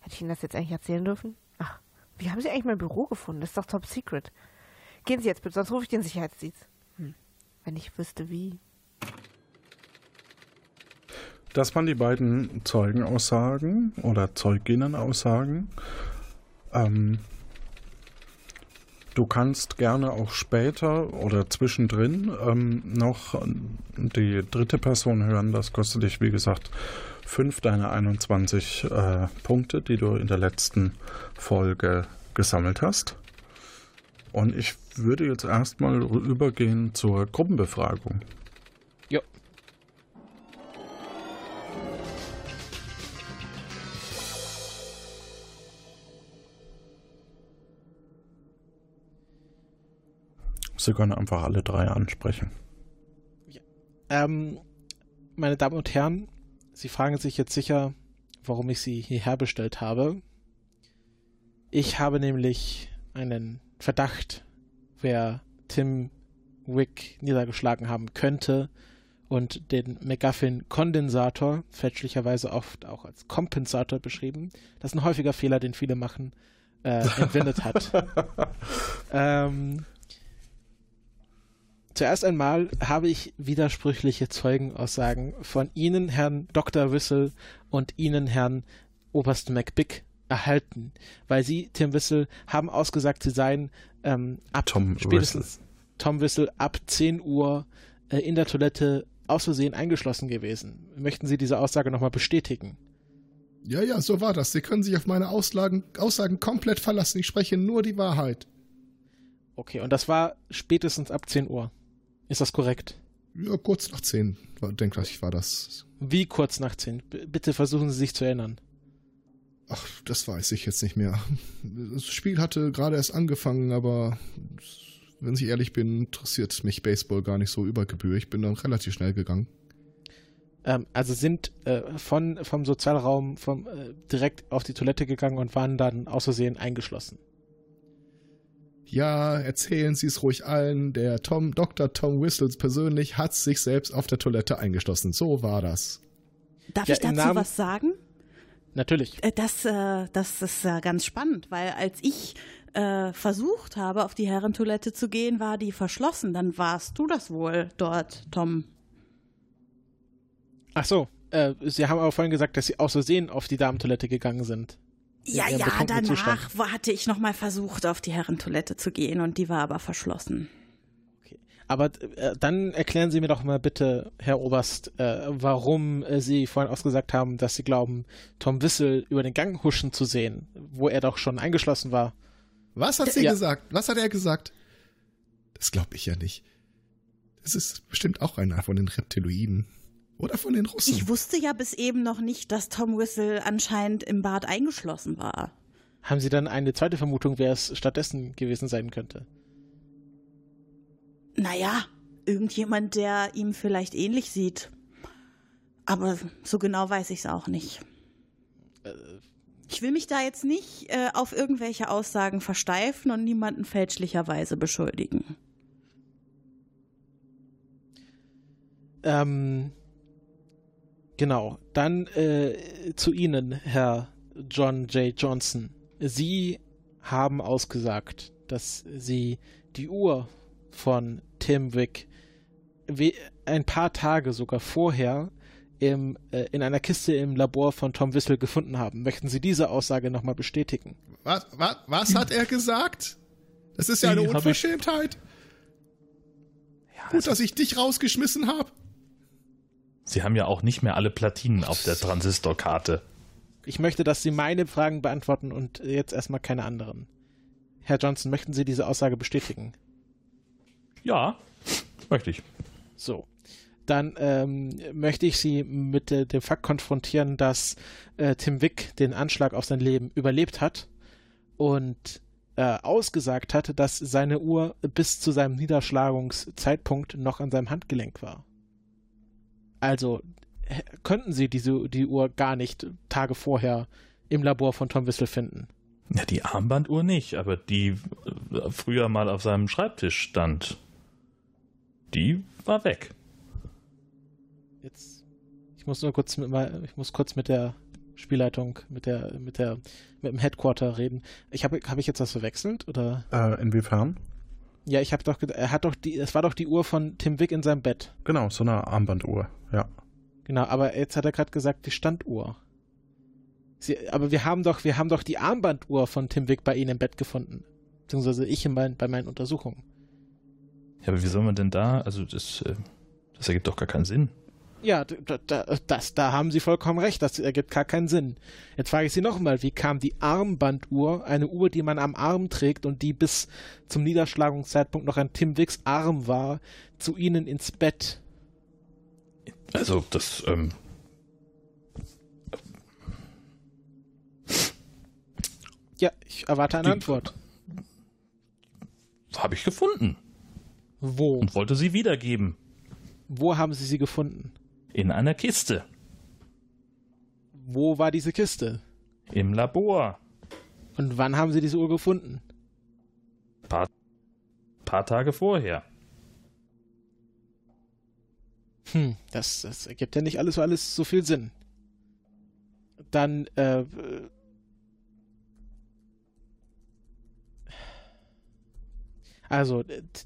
Hätte ich Ihnen das jetzt eigentlich erzählen dürfen? Ach, wie haben Sie eigentlich mein Büro gefunden? Das ist doch top secret. Gehen Sie jetzt bitte, sonst rufe ich den Sicherheitsdienst. Hm. Wenn ich wüsste, wie. Das waren die beiden Zeugenaussagen oder Zeuginnenaussagen. Ähm, du kannst gerne auch später oder zwischendrin ähm, noch die dritte Person hören. Das kostet dich, wie gesagt, fünf deiner 21 äh, Punkte, die du in der letzten Folge gesammelt hast. Und ich würde jetzt erstmal übergehen zur Gruppenbefragung. Ja. Sie können einfach alle drei ansprechen. Ja. Ähm, meine Damen und Herren, Sie fragen sich jetzt sicher, warum ich Sie hierher bestellt habe. Ich habe nämlich einen Verdacht, wer Tim Wick niedergeschlagen haben könnte und den McGuffin-Kondensator, fälschlicherweise oft auch als Kompensator beschrieben, das ist ein häufiger Fehler, den viele machen, äh, entwendet hat. ähm, zuerst einmal habe ich widersprüchliche Zeugenaussagen von Ihnen, Herrn Dr. Wissel, und Ihnen, Herrn Oberst McBick, erhalten, weil Sie, Tim Wissel, haben ausgesagt, Sie seien ähm, ab Tom spätestens Whistle. Tom Wissel ab 10 Uhr äh, in der Toilette aus Versehen eingeschlossen gewesen. Möchten Sie diese Aussage nochmal bestätigen? Ja, ja, so war das. Sie können sich auf meine Aussagen, Aussagen komplett verlassen. Ich spreche nur die Wahrheit. Okay, und das war spätestens ab 10 Uhr. Ist das korrekt? Ja, kurz nach 10, denke ich, war das. Wie kurz nach 10? B bitte versuchen Sie sich zu erinnern. Ach, das weiß ich jetzt nicht mehr. Das Spiel hatte gerade erst angefangen, aber wenn ich ehrlich bin, interessiert mich Baseball gar nicht so über Gebühr. Ich bin dann relativ schnell gegangen. Ähm, also sind äh, von, vom Sozialraum vom, äh, direkt auf die Toilette gegangen und waren dann aus Versehen eingeschlossen. Ja, erzählen Sie es ruhig allen. Der Tom, Dr. Tom Whistles persönlich hat sich selbst auf der Toilette eingeschlossen. So war das. Darf Ja, ich dazu Namen- was sagen? Natürlich. Äh, Das, äh, das ist äh, ganz spannend, weil als ich äh, versucht habe, auf die Herrentoilette zu gehen, war die verschlossen. Dann warst du das wohl dort, Tom. Ach so, äh, Sie haben aber vorhin gesagt, dass Sie aus Versehen auf die Damentoilette gegangen sind. Ja, ja, danach Zustand. hatte ich nochmal versucht, auf die Herrentoilette zu gehen und die war aber verschlossen. Aber äh, dann erklären Sie mir doch mal bitte, Herr Oberst, äh, warum äh, Sie vorhin ausgesagt haben, dass Sie glauben, Tom Wissel über den Gang huschen zu sehen, wo er doch schon eingeschlossen war. Was hat sie ja. gesagt? Was hat er gesagt? Das glaube ich ja nicht. Das ist bestimmt auch einer von den Reptiloiden. Oder von den Russen. Ich wusste ja bis eben noch nicht, dass Tom Whistle anscheinend im Bad eingeschlossen war. Haben Sie dann eine zweite Vermutung, wer es stattdessen gewesen sein könnte? Naja, irgendjemand, der ihm vielleicht ähnlich sieht. Aber so genau weiß ich es auch nicht. Ich will mich da jetzt nicht äh, auf irgendwelche Aussagen versteifen und niemanden fälschlicherweise beschuldigen. Ähm, genau. Dann äh, zu Ihnen, Herr John J. Johnson. Sie haben ausgesagt, dass Sie die Uhr von Tim Wick ein paar Tage sogar vorher im, äh, in einer Kiste im Labor von Tom Wissel gefunden haben. Möchten Sie diese Aussage nochmal bestätigen? Was, was, was hat er gesagt? Das ist ja eine Unverschämtheit. Ja, Gut, also dass ich dich rausgeschmissen habe. Sie haben ja auch nicht mehr alle Platinen auf der Transistorkarte. Ich möchte, dass Sie meine Fragen beantworten und jetzt erstmal keine anderen. Herr Johnson, möchten Sie diese Aussage bestätigen? Ja, möchte ich. So. Dann ähm, möchte ich Sie mit äh, dem Fakt konfrontieren, dass äh, Tim Wick den Anschlag auf sein Leben überlebt hat und äh, ausgesagt hat, dass seine Uhr bis zu seinem Niederschlagungszeitpunkt noch an seinem Handgelenk war. Also könnten Sie diese die Uhr gar nicht Tage vorher im Labor von Tom Wissel finden. Ja, die Armbanduhr nicht, aber die äh, früher mal auf seinem Schreibtisch stand die war weg. Jetzt, ich muss nur kurz mit mal, ich muss kurz mit der Spielleitung, mit der, mit der, mit dem Headquarter reden. Ich habe, habe ich jetzt was verwechselt oder? Äh, inwiefern? Ja, ich habe doch, er hat doch die, es war doch die Uhr von Tim Wick in seinem Bett. Genau, so eine Armbanduhr, ja. Genau, aber jetzt hat er gerade gesagt, die Standuhr. Sie, aber wir haben doch, wir haben doch die Armbanduhr von Tim Wick bei Ihnen im Bett gefunden. Beziehungsweise ich in mein, bei meinen Untersuchungen. Ja, aber wie soll man denn da, also das, äh, das ergibt doch gar keinen Sinn. Ja, da, das, da haben Sie vollkommen recht, das ergibt gar keinen Sinn. Jetzt frage ich Sie nochmal, wie kam die Armbanduhr, eine Uhr, die man am Arm trägt und die bis zum Niederschlagungszeitpunkt noch ein Tim Wicks Arm war, zu Ihnen ins Bett? Also, das, ähm. Ja, ich erwarte eine die, Antwort. Habe ich gefunden. Wo? Und wollte sie wiedergeben. Wo haben Sie sie gefunden? In einer Kiste. Wo war diese Kiste? Im Labor. Und wann haben Sie diese Uhr gefunden? Paar, paar Tage vorher. Hm, das, das ergibt ja nicht alles so alles so viel Sinn. Dann, äh, Also,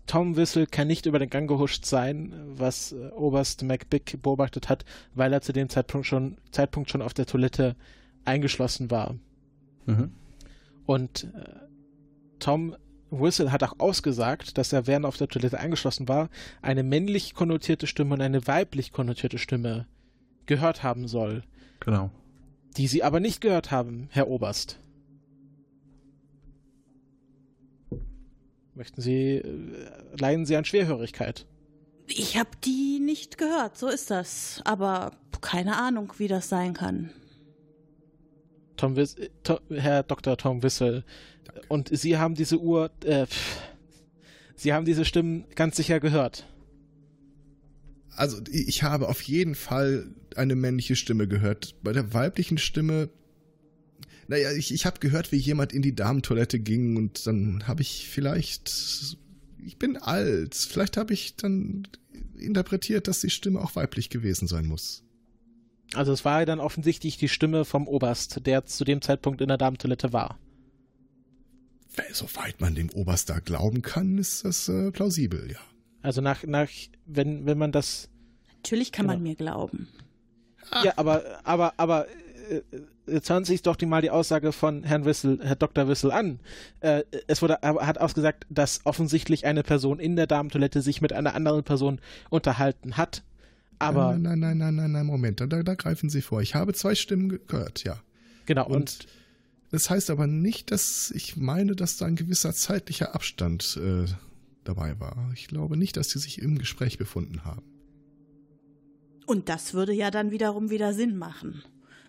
Tom Whistle kann nicht über den Gang gehuscht sein, was äh, Oberst McBick beobachtet hat, weil er zu dem Zeitpunkt schon, Zeitpunkt schon auf der Toilette eingeschlossen war. Mhm. Und äh, Tom Whistle hat auch ausgesagt, dass er, während er auf der Toilette eingeschlossen war, eine männlich konnotierte Stimme und eine weiblich konnotierte Stimme gehört haben soll. Genau. Die sie aber nicht gehört haben, Herr Oberst. Möchten Sie, äh, leiden Sie an Schwerhörigkeit? Ich habe die nicht gehört, so ist das. Aber keine Ahnung, wie das sein kann. Tom Wiss Tom, Herr Dr. Tom Wissel. Danke. Und Sie haben diese Uhr, äh, Sie haben diese Stimmen ganz sicher gehört. Also ich habe auf jeden Fall eine männliche Stimme gehört. Bei der weiblichen Stimme naja, ich, ich habe gehört, wie jemand in die Damentoilette ging und dann habe ich vielleicht, ich bin alt, vielleicht habe ich dann interpretiert, dass die Stimme auch weiblich gewesen sein muss. Also es war dann offensichtlich die Stimme vom Oberst, der zu dem Zeitpunkt in der Damentoilette war. Soweit man dem Oberst da glauben kann, ist das äh, plausibel, ja. Also nach, nach, wenn, wenn man das. Natürlich kann genau. man mir glauben. Ja, aber, aber, aber äh, hören Sie sich doch die mal die Aussage von Herrn Wissel, Herr Dr. Wissel an. Äh, es wurde, er hat ausgesagt, dass offensichtlich eine Person in der Damentoilette sich mit einer anderen Person unterhalten hat. Aber. Nein, nein, nein, nein, nein, nein Moment, da, da greifen Sie vor. Ich habe zwei Stimmen gehört, ja. Genau, und, und das heißt aber nicht, dass ich meine, dass da ein gewisser zeitlicher Abstand äh, dabei war. Ich glaube nicht, dass sie sich im Gespräch befunden haben. Und das würde ja dann wiederum wieder Sinn machen.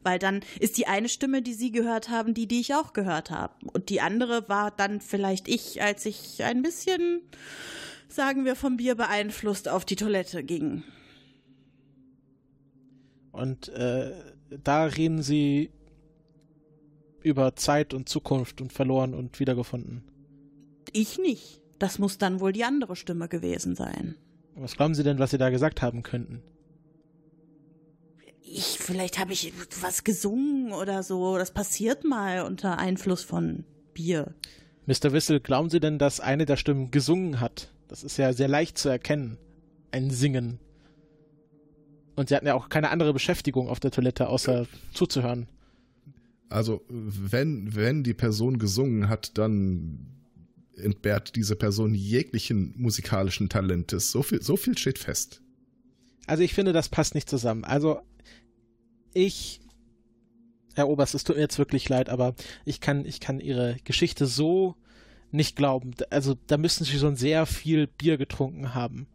Weil dann ist die eine Stimme, die Sie gehört haben, die, die ich auch gehört habe. Und die andere war dann vielleicht ich, als ich ein bisschen, sagen wir, vom Bier beeinflusst auf die Toilette ging. Und äh, da reden Sie über Zeit und Zukunft und verloren und wiedergefunden. Ich nicht. Das muss dann wohl die andere Stimme gewesen sein. Was glauben Sie denn, was Sie da gesagt haben könnten? Ich, vielleicht habe ich was gesungen oder so. Das passiert mal unter Einfluss von Bier. Mr. Wissel, glauben Sie denn, dass eine der Stimmen gesungen hat? Das ist ja sehr leicht zu erkennen. Ein Singen. Und Sie hatten ja auch keine andere Beschäftigung auf der Toilette, außer zuzuhören. Also, wenn, wenn die Person gesungen hat, dann entbehrt diese Person jeglichen musikalischen Talentes. So viel, so viel steht fest. Also ich finde, das passt nicht zusammen. Also ich, Herr Oberst, es tut mir jetzt wirklich leid, aber ich kann, ich kann Ihre Geschichte so nicht glauben. Also da müssen Sie schon sehr viel Bier getrunken haben.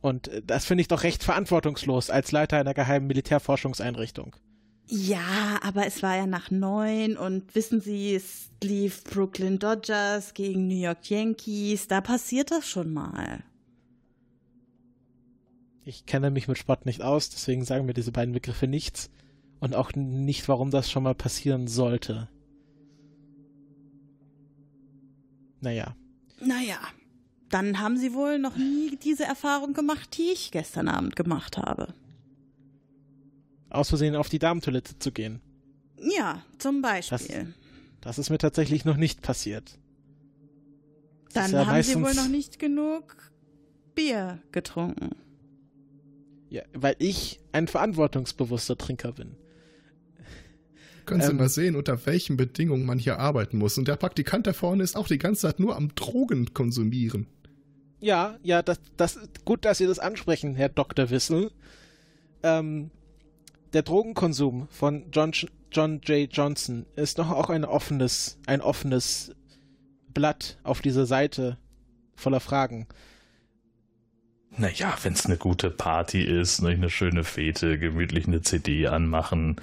Und äh, das finde ich doch recht verantwortungslos als Leiter einer geheimen Militärforschungseinrichtung. Ja, aber es war ja nach neun und wissen Sie, es lief Brooklyn Dodgers gegen New York Yankees. Da passiert das schon mal. Ich kenne mich mit Sport nicht aus, deswegen sagen mir diese beiden Begriffe nichts und auch nicht, warum das schon mal passieren sollte. Naja. Naja, dann haben Sie wohl noch nie diese Erfahrung gemacht, die ich gestern Abend gemacht habe. Aus Versehen auf die Damentoilette zu gehen. Ja, zum Beispiel. Das, das ist mir tatsächlich noch nicht passiert. Das dann ja haben Sie wohl noch nicht genug Bier getrunken. Ja, weil ich ein verantwortungsbewusster Trinker bin. Können Sie ähm, mal sehen, unter welchen Bedingungen man hier arbeiten muss. Und der Praktikant da vorne ist auch die ganze Zeit nur am Drogen konsumieren. Ja, ja, das, das gut, dass Sie das ansprechen, Herr Dr. Wissel. Ähm, der Drogenkonsum von John, John J. Johnson ist noch auch ein offenes, ein offenes Blatt auf dieser Seite voller Fragen. Naja, wenn es eine gute Party ist, ne, eine schöne Fete, gemütlich eine CD anmachen,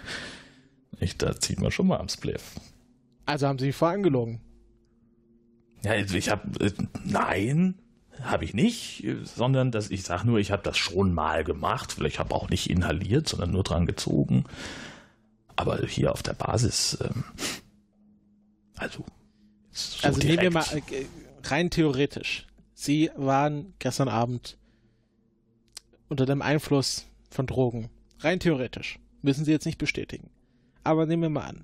nicht, da zieht man schon mal am Spliff. Also haben Sie vorher angelogen? Ja, ich habe äh, nein, habe ich nicht, sondern dass ich sage nur, ich habe das schon mal gemacht. Vielleicht habe auch nicht inhaliert, sondern nur dran gezogen. Aber hier auf der Basis, ähm, also so also direkt. nehmen wir mal äh, rein theoretisch. Sie waren gestern Abend unter dem Einfluss von Drogen. Rein theoretisch. Müssen Sie jetzt nicht bestätigen. Aber nehmen wir mal an.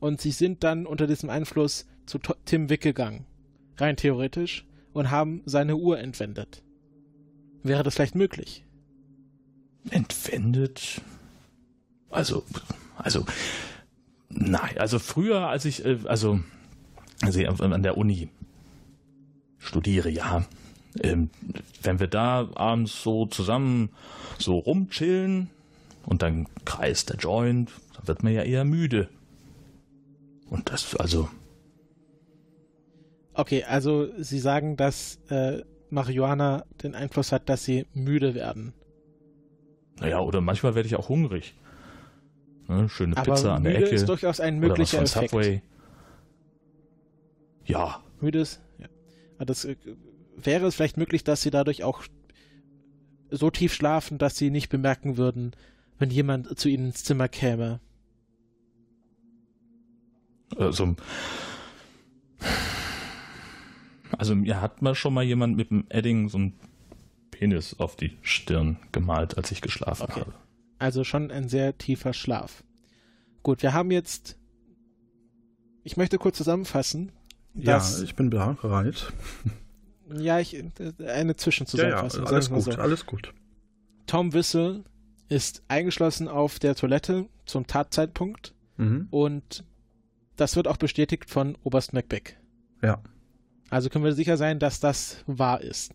Und Sie sind dann unter diesem Einfluss zu Tim Wick gegangen. Rein theoretisch. Und haben seine Uhr entwendet. Wäre das vielleicht möglich? Entwendet? Also, also, nein, also früher, als ich, äh, also, also an der Uni studiere, ja, ähm, wenn wir da abends so zusammen so rumchillen und dann kreist der Joint, dann wird man ja eher müde. Und das, also. Okay, also Sie sagen, dass äh, Marihuana den Einfluss hat, dass Sie müde werden. Naja, oder manchmal werde ich auch hungrig. Ne, schöne Aber Pizza an der Ecke. ist durchaus ein möglicher oder was von Subway. Ja. Müde ist, ja. Das äh, wäre es vielleicht möglich, dass sie dadurch auch so tief schlafen, dass sie nicht bemerken würden, wenn jemand zu ihnen ins Zimmer käme. Also, also mir hat mal schon mal jemand mit dem Edding so ein Penis auf die Stirn gemalt, als ich geschlafen okay. habe. Also schon ein sehr tiefer Schlaf. Gut, wir haben jetzt. Ich möchte kurz zusammenfassen. Ja, ich bin bereit. Ja, ich, eine Zwischenzusammenfassung. Ja, ja, alles gut, so. alles gut. Tom Wissel ist eingeschlossen auf der Toilette zum Tatzeitpunkt Mhm. Und das wird auch bestätigt von Oberst Macbeck. Ja. Also können wir sicher sein, dass das wahr ist.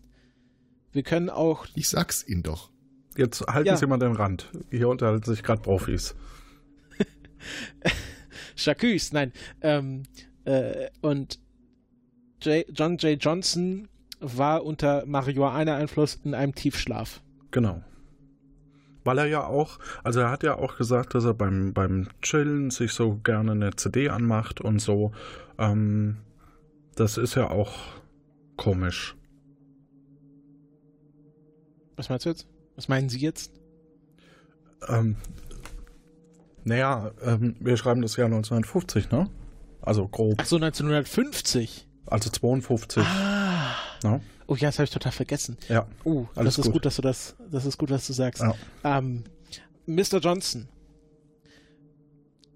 Wir können auch. Ich sag's Ihnen doch. Jetzt halten Ja. Sie mal den Rand. Hier unterhalten sich gerade Profis. Chacus, nein. Ähm, äh, und J. John J. Johnson war unter Marihuana-Einfluss in einem Tiefschlaf. Genau. Weil er ja auch, also er hat ja auch gesagt, dass er beim, beim Chillen sich so gerne eine CD anmacht und so. Ähm, das ist ja auch komisch. Was meinst du jetzt? Was meinen Sie jetzt? Ähm, naja, ähm, wir schreiben das Jahr 1950, ne? Also grob. Ach so, 1950. Also 52. Ah. Ja. Oh ja, das habe ich total vergessen. Ja. Oh, Alles das ist gut. gut. dass du das, das ist gut, was du sagst. Ja. Ähm, Mr. Johnson.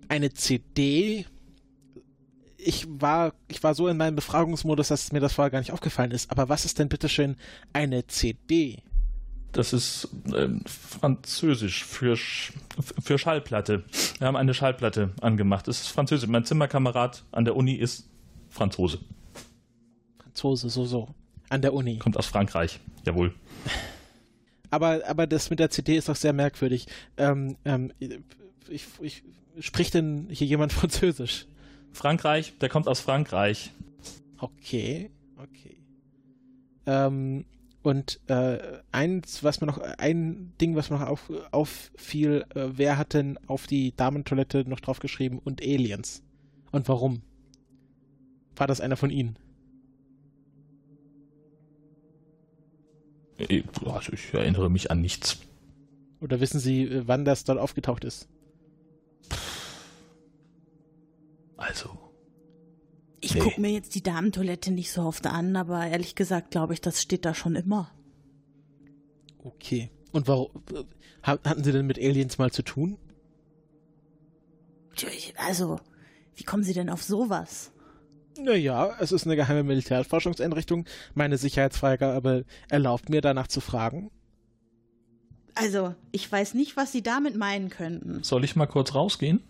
Eine CD. Ich war, ich war so in meinem Befragungsmodus, dass mir das vorher gar nicht aufgefallen ist. Aber was ist denn bitteschön eine CD? Das ist ähm, französisch für, Sch für Schallplatte. Wir haben eine Schallplatte angemacht. Das ist französisch. Mein Zimmerkamerad an der Uni ist Franzose. Franzose, so, so. An der Uni. Kommt aus Frankreich. Jawohl. Aber, aber das mit der CD ist doch sehr merkwürdig. Ähm, ähm, ich, ich, spricht denn hier jemand Französisch? Frankreich, der kommt aus Frankreich. Okay, okay. Ähm, und äh, eins, was mir noch, ein Ding, was mir noch auf, auffiel, äh, wer hat denn auf die Damentoilette noch draufgeschrieben und Aliens? Und warum? War das einer von Ihnen? Also ich erinnere mich an nichts. Oder wissen Sie, äh, wann das dort aufgetaucht ist? Also. Ich Nee. gucke mir jetzt die Damentoilette nicht so oft an, aber ehrlich gesagt glaube ich, das steht da schon immer. Okay. Und warum? äh, ha- Hatten Sie denn mit Aliens mal zu tun? Also, wie kommen Sie denn auf sowas? Naja, es ist eine geheime Militärforschungseinrichtung. Meine Sicherheitsfreigabe erlaubt mir, danach zu fragen. Also, ich weiß nicht, was Sie damit meinen könnten. Soll ich mal kurz rausgehen?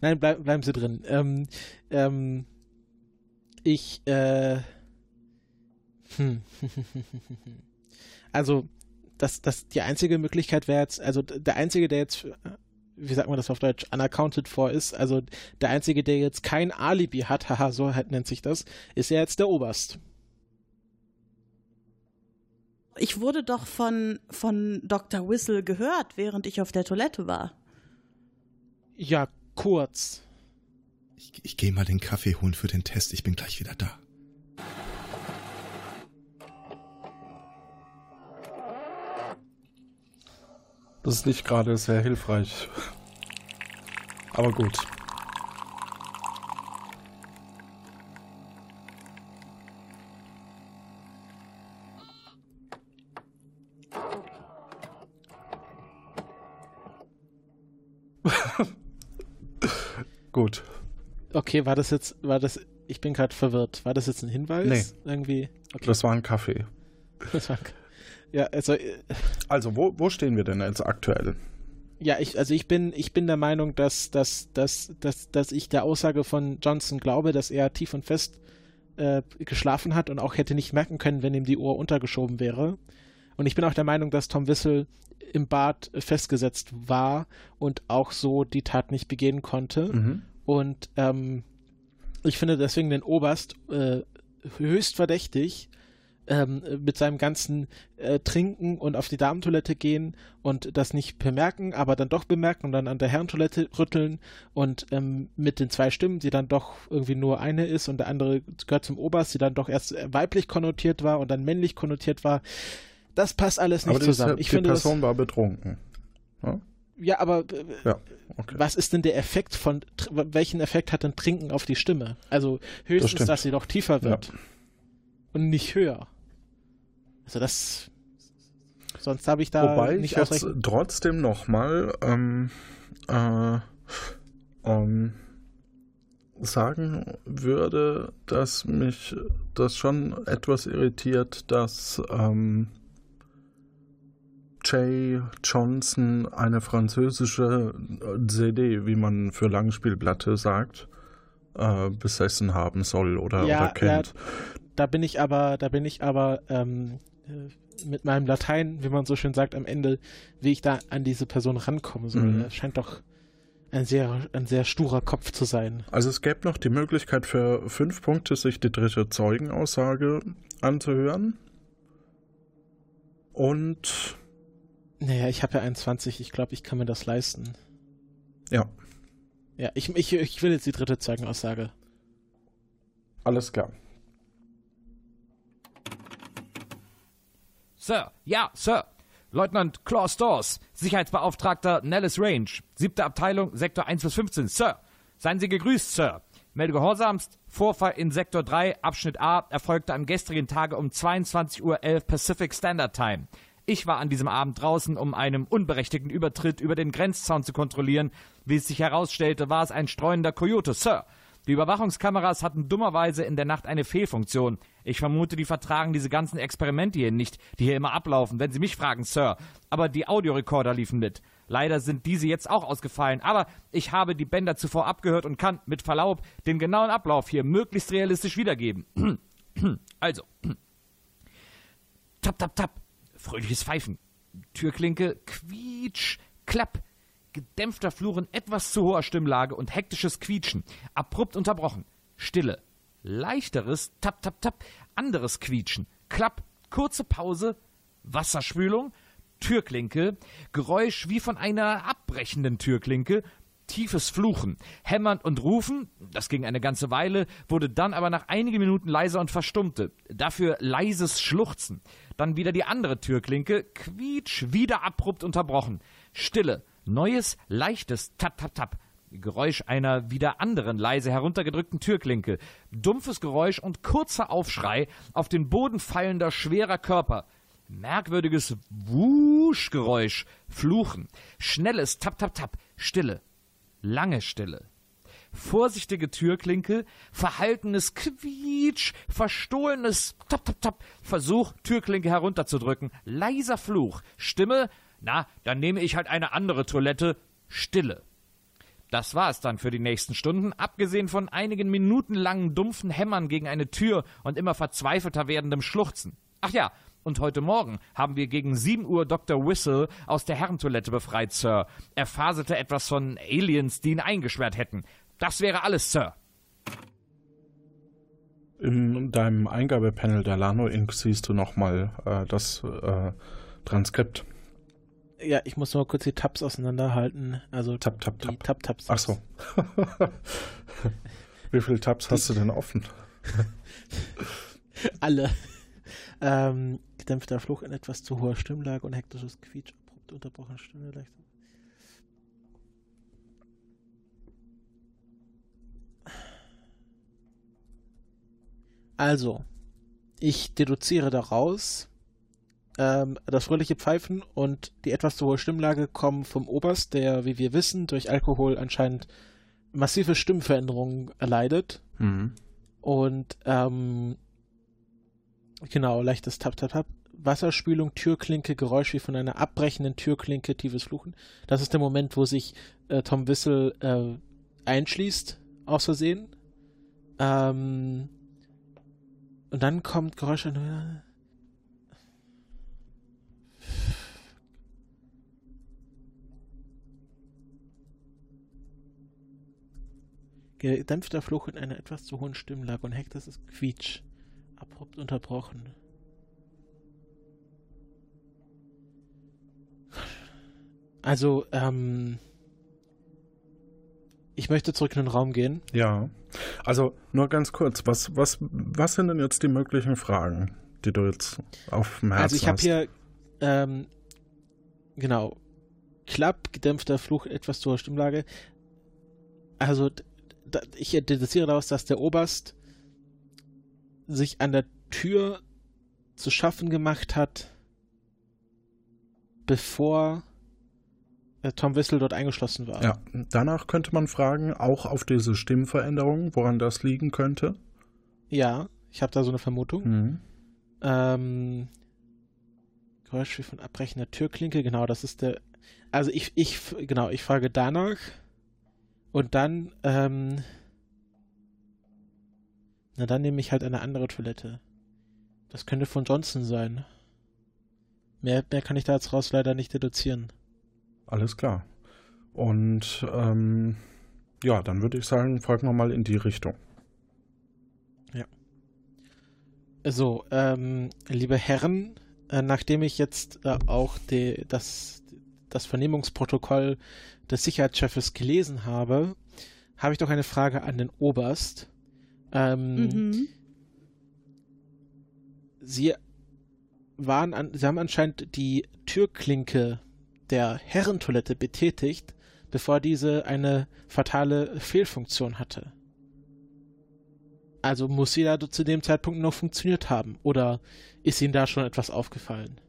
Nein, bleib, bleiben Sie drin. Ähm, ähm, ich, äh, hm. Also, das, das, die einzige Möglichkeit wäre jetzt, also der einzige, der jetzt, äh, wie sagt man das auf Deutsch, unaccounted for ist, also der einzige, der jetzt kein Alibi hat, haha, so halt nennt sich das, ist ja jetzt der Oberst. Ich wurde doch von, von Dr. Whistle gehört, während ich auf der Toilette war. Ja, kurz. Ich, ich gehe mal den Kaffee holen für den Test. Ich bin gleich wieder da. Das ist nicht gerade sehr hilfreich. Aber gut. gut. Okay, war das jetzt, war das, ich bin gerade verwirrt. War das jetzt ein Hinweis? Nee. Irgendwie? Okay. Das war ein Kaffee. Das war, ja, also, äh, Also, wo, wo stehen wir denn jetzt aktuell? ja, ich, also ich bin, ich bin der Meinung, dass, dass, dass, dass, dass ich der Aussage von Johnson glaube, dass er tief und fest äh, geschlafen hat und auch hätte nicht merken können, wenn ihm die Uhr untergeschoben wäre. Und ich bin auch der Meinung, dass Tom Wissel im Bad festgesetzt war und auch so die Tat nicht begehen konnte. Mhm. Und ähm, ich finde deswegen den Oberst äh, höchst verdächtig ähm, mit seinem ganzen äh, Trinken und auf die Damentoilette gehen und das nicht bemerken, aber dann doch bemerken und dann an der Herrentoilette rütteln und ähm, mit den zwei Stimmen, die dann doch irgendwie nur eine ist und der andere gehört zum Oberst, die dann doch erst weiblich konnotiert war und dann männlich konnotiert war. Das passt alles nicht Aber zusammen. Ich die finde das, Person war betrunken. Ja? ja, aber äh, Ja, okay. was ist denn der Effekt von, welchen Effekt hat denn Trinken auf die Stimme? Also höchstens, stimmt. dass sie doch tiefer wird. Und nicht höher. Also das, sonst habe ich da Wobei ich nicht jetzt ausreichend. trotzdem nochmal ähm, äh, ähm, sagen würde, dass mich das schon etwas irritiert, dass ähm, J. Johnson eine französische äh, CD, wie man für Langspielplatte sagt, äh, besessen haben soll oder, ja, oder kennt. Ja, da bin ich aber, da bin ich aber ähm, äh, mit meinem Latein, wie man so schön sagt, am Ende, wie ich da an diese Person rankommen soll. Mhm. Das scheint doch ein sehr, ein sehr sturer Kopf zu sein. Also es gäbe noch die Möglichkeit für fünf Punkte, sich die dritte Zeugenaussage anzuhören. Und. Naja, ich habe ja 21, ich glaube, ich kann mir das leisten. Ja. Ja, ich, ich, ich will jetzt die dritte Zeugenaussage. Alles klar. Sir, ja, Sir. Leutnant Claw Stores, Sicherheitsbeauftragter Nellis Range, siebte Abteilung, Sektor 1 bis 15. Sir, seien Sie gegrüßt, Sir. Melde gehorsamst. Vorfall in Sektor 3, Abschnitt A, erfolgte am gestrigen Tage um 22.11 Uhr Pacific Standard Time. Ich war an diesem Abend draußen, um einen unberechtigten Übertritt über den Grenzzaun zu kontrollieren. Wie es sich herausstellte, war es ein streunender Coyote, Sir. Die Überwachungskameras hatten dummerweise in der Nacht eine Fehlfunktion. Ich vermute, die vertragen diese ganzen Experimente hier nicht, die hier immer ablaufen, wenn Sie mich fragen, Sir. Aber die Audiorekorder liefen mit. Leider sind diese jetzt auch ausgefallen, aber ich habe die Bänder zuvor abgehört und kann, mit Verlaub, den genauen Ablauf hier möglichst realistisch wiedergeben. also. Tap, tap, tap. Fröhliches Pfeifen. Türklinke, quietsch, klapp gedämpfter Fluch in etwas zu hoher Stimmlage und hektisches Quietschen. Abrupt unterbrochen. Stille. Leichteres Tap, Tap, Tap. Anderes Quietschen. Klapp. Kurze Pause. Wasserspülung. Türklinke. Geräusch wie von einer abbrechenden Türklinke. Tiefes Fluchen, Hämmern und Rufen, das ging eine ganze Weile, wurde dann aber nach einigen Minuten leiser und verstummte. Dafür leises Schluchzen. Dann wieder die andere Türklinke, quietsch, wieder abrupt unterbrochen. Stille, Neues, leichtes Tap, Tap, Tap. Geräusch einer wieder anderen leise heruntergedrückten Türklinke. Dumpfes Geräusch und kurzer Aufschrei auf den Boden fallender schwerer Körper. Merkwürdiges Wuschgeräusch. Fluchen. Schnelles Tap, Tap, Tap. Stille. Lange Stille. Vorsichtige Türklinke, verhaltenes Quietsch, verstohlenes Tap, Tap, Tap, Versuch, Türklinke herunterzudrücken, leiser Fluch, Stimme, na, dann nehme ich halt eine andere Toilette. Stille. Das war es dann für die nächsten Stunden, abgesehen von einigen minutenlangen dumpfen Hämmern gegen eine Tür und immer verzweifelter werdendem Schluchzen. Ach ja, und heute Morgen haben wir gegen 7 Uhr Dr. Whistle aus der Herrentoilette befreit, Sir. Er faselte etwas von Aliens, die ihn eingesperrt hätten. Das wäre alles, Sir. In deinem Eingabepanel der Lano Inc. siehst du nochmal äh, das äh, Transkript. Ja, ich muss nur kurz die Tabs auseinanderhalten. Also Tab, Tab, Tab. Tab, Tabs. Ach so. Wie viele Tabs hast du denn offen? Alle. Ähm, gedämpfter Fluch in etwas zu hoher Stimmlage und hektisches Quietsch, abrupt unterbrochene Stimme leicht. Also, ich deduziere daraus, ähm, das fröhliche Pfeifen und die etwas zu hohe Stimmlage kommen vom Oberst, der, wie wir wissen, durch Alkohol anscheinend massive Stimmveränderungen erleidet. Mhm. Und ähm, genau, leichtes Tap, Tap, Tap. Wasserspülung, Türklinke, Geräusch wie von einer abbrechenden Türklinke, tiefes Fluchen. Das ist der Moment, wo sich äh, Tom Wissel äh, einschließt, aus Versehen. Ähm, und dann kommt Geräusch. Gedämpfter Fluch in einer etwas zu hohen Stimmlage und hektisches Quietsch. Abrupt unterbrochen. Also, ähm. Ich möchte zurück in den Raum gehen. Ja. Also, nur ganz kurz. Was, was, was sind denn jetzt die möglichen Fragen, die du jetzt auf dem Herzen Also, ich habe hier, ähm, genau. Klapp, gedämpfter Fluch, etwas zu hoher Stimmlage. Also, ich deduziere daraus, dass der Oberst sich an der Tür zu schaffen gemacht hat, bevor äh, Tom Wissel dort eingeschlossen war. Ja, danach könnte man fragen, auch auf diese Stimmveränderung, woran das liegen könnte. Ja, ich habe da so eine Vermutung. Mhm. Ähm, Geräusch wie von abbrechender Türklinke, genau, das ist der. Also ich, ich, genau, ich frage danach. Und dann, ähm. Na, dann nehme ich halt eine andere Toilette. Das könnte von Johnson sein. Mehr, mehr kann ich da jetzt raus leider nicht deduzieren. Alles klar. Und ähm, ja, dann würde ich sagen, folgen wir mal in die Richtung. Ja. So, ähm, liebe Herren, äh, nachdem ich jetzt äh, auch die, das, das Vernehmungsprotokoll des Sicherheitschefs gelesen habe, habe ich doch eine Frage an den Oberst. Ähm, Mhm. Sie waren an, Sie haben anscheinend die Türklinke der Herrentoilette betätigt, bevor diese eine fatale Fehlfunktion hatte. Also muss sie da zu dem Zeitpunkt noch funktioniert haben. Oder ist Ihnen da schon etwas aufgefallen?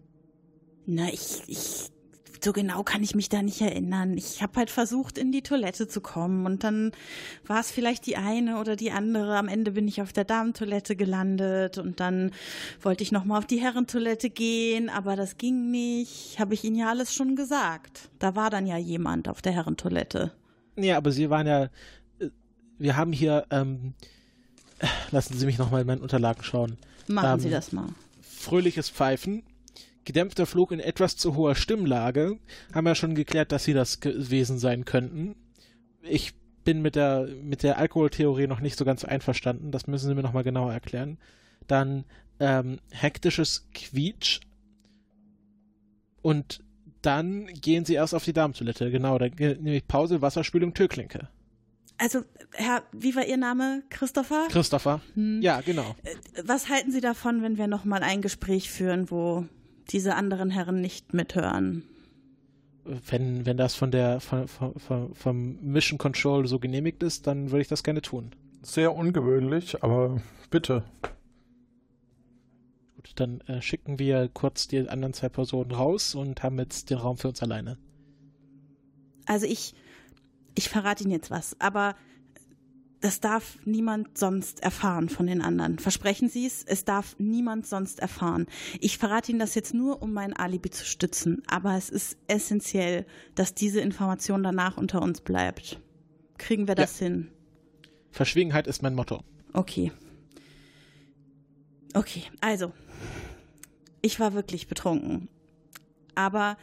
Na, ich, ich, so genau kann ich mich da nicht erinnern. Ich habe halt versucht, in die Toilette zu kommen und dann war es vielleicht die eine oder die andere. Am Ende bin ich auf der Damentoilette gelandet und dann wollte ich nochmal auf die Herrentoilette gehen, aber das ging nicht. Habe ich Ihnen ja alles schon gesagt. Da war dann ja jemand auf der Herrentoilette. Ja, aber Sie waren ja. äh, Wir haben hier. Ähm, lassen Sie mich nochmal in meinen Unterlagen schauen. Machen Ähm, Sie das mal. Fröhliches Pfeifen. Gedämpfter Flug in etwas zu hoher Stimmlage. Haben wir schon geklärt, dass Sie das gewesen sein könnten. Ich bin mit der, mit der Alkoholtheorie noch nicht so ganz einverstanden. Das müssen Sie mir nochmal genauer erklären. Dann ähm, hektisches Quietsch. Und dann gehen Sie erst auf die Damentoilette. Genau, da nämlich Pause, Wasserspülung, Türklinke. Also, Herr, wie war Ihr Name? Christopher? Christopher. Hm. Ja, genau. Was halten Sie davon, wenn wir nochmal ein Gespräch führen, wo diese anderen Herren nicht mithören? Wenn, wenn das von der von, von, von, vom Mission Control so genehmigt ist, dann würde ich das gerne tun. Sehr ungewöhnlich, aber bitte. Gut, dann äh, schicken wir kurz die anderen zwei Personen raus und haben jetzt den Raum für uns alleine. Also ich, ich verrate Ihnen jetzt was, aber das darf niemand sonst erfahren von den anderen. Versprechen Sie es, es darf niemand sonst erfahren. Ich verrate Ihnen das jetzt nur, um mein Alibi zu stützen, aber es ist essentiell, dass diese Information danach unter uns bleibt. Kriegen wir das hin? Verschwiegenheit ist mein Motto. Okay. Okay, also, ich war wirklich betrunken. Aber,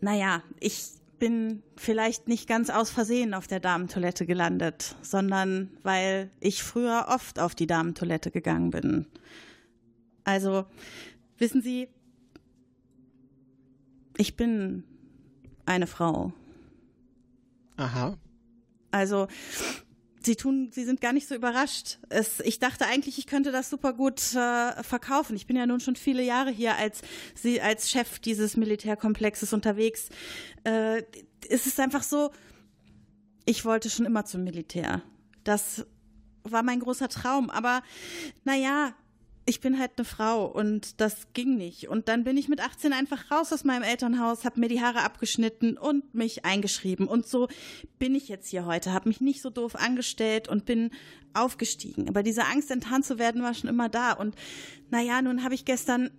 naja, ich bin vielleicht nicht ganz aus Versehen auf der Damentoilette gelandet, sondern weil ich früher oft auf die Damentoilette gegangen bin. Also, wissen Sie, ich bin eine Frau. Aha. Also, sie tun, sie sind gar nicht so überrascht. Es, ich dachte eigentlich, ich könnte das super gut äh, verkaufen. Ich bin ja nun schon viele Jahre hier als sie als Chef dieses Militärkomplexes unterwegs. Äh, es ist einfach so, ich wollte schon immer zum Militär. Das war mein großer Traum. Aber naja, ich bin halt eine Frau und das ging nicht. Und dann bin ich mit 18 einfach raus aus meinem Elternhaus, habe mir die Haare abgeschnitten und mich eingeschrieben. Und so bin ich jetzt hier heute, habe mich nicht so doof angestellt und bin aufgestiegen. Aber diese Angst, enttarnt zu werden, war schon immer da. Und naja, nun habe ich gestern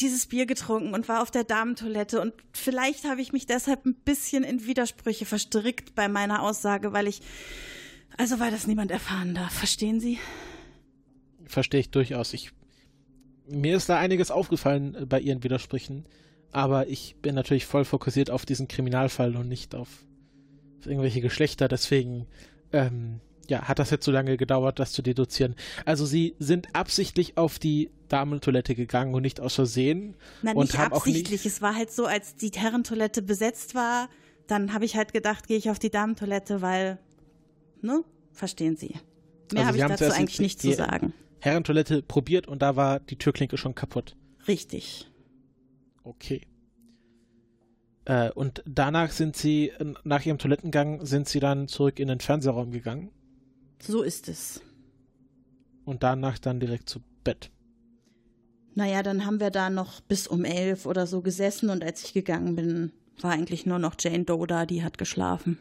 dieses Bier getrunken und war auf der Damentoilette. Und vielleicht habe ich mich deshalb ein bisschen in Widersprüche verstrickt bei meiner Aussage, weil ich, also weil das niemand erfahren darf. Verstehen Sie? Verstehe ich durchaus. Ich, mir ist da einiges aufgefallen äh, bei Ihren Widersprüchen, aber ich bin natürlich voll fokussiert auf diesen Kriminalfall und nicht auf, auf irgendwelche Geschlechter. Deswegen, ähm, ja, hat das jetzt so lange gedauert, das zu deduzieren. Also Sie sind absichtlich auf die Damentoilette gegangen und nicht aus Versehen. Nein, und nicht haben auch absichtlich. nicht, Es war halt so, als die Herrentoilette besetzt war, dann habe ich halt gedacht, gehe ich auf die Damentoilette, weil, ne? Verstehen Sie. Mehr Also habe ich dazu eigentlich die- nicht zu sagen. Herrentoilette probiert und da war die Türklinke schon kaputt. Richtig. Okay. Äh, und danach sind Sie, nach Ihrem Toilettengang, sind Sie dann zurück in den Fernsehraum gegangen So ist es. und danach dann direkt zu Bett. Naja, dann haben wir da noch bis um elf oder so gesessen und als ich gegangen bin, war eigentlich nur noch Jane Doe da, die hat geschlafen.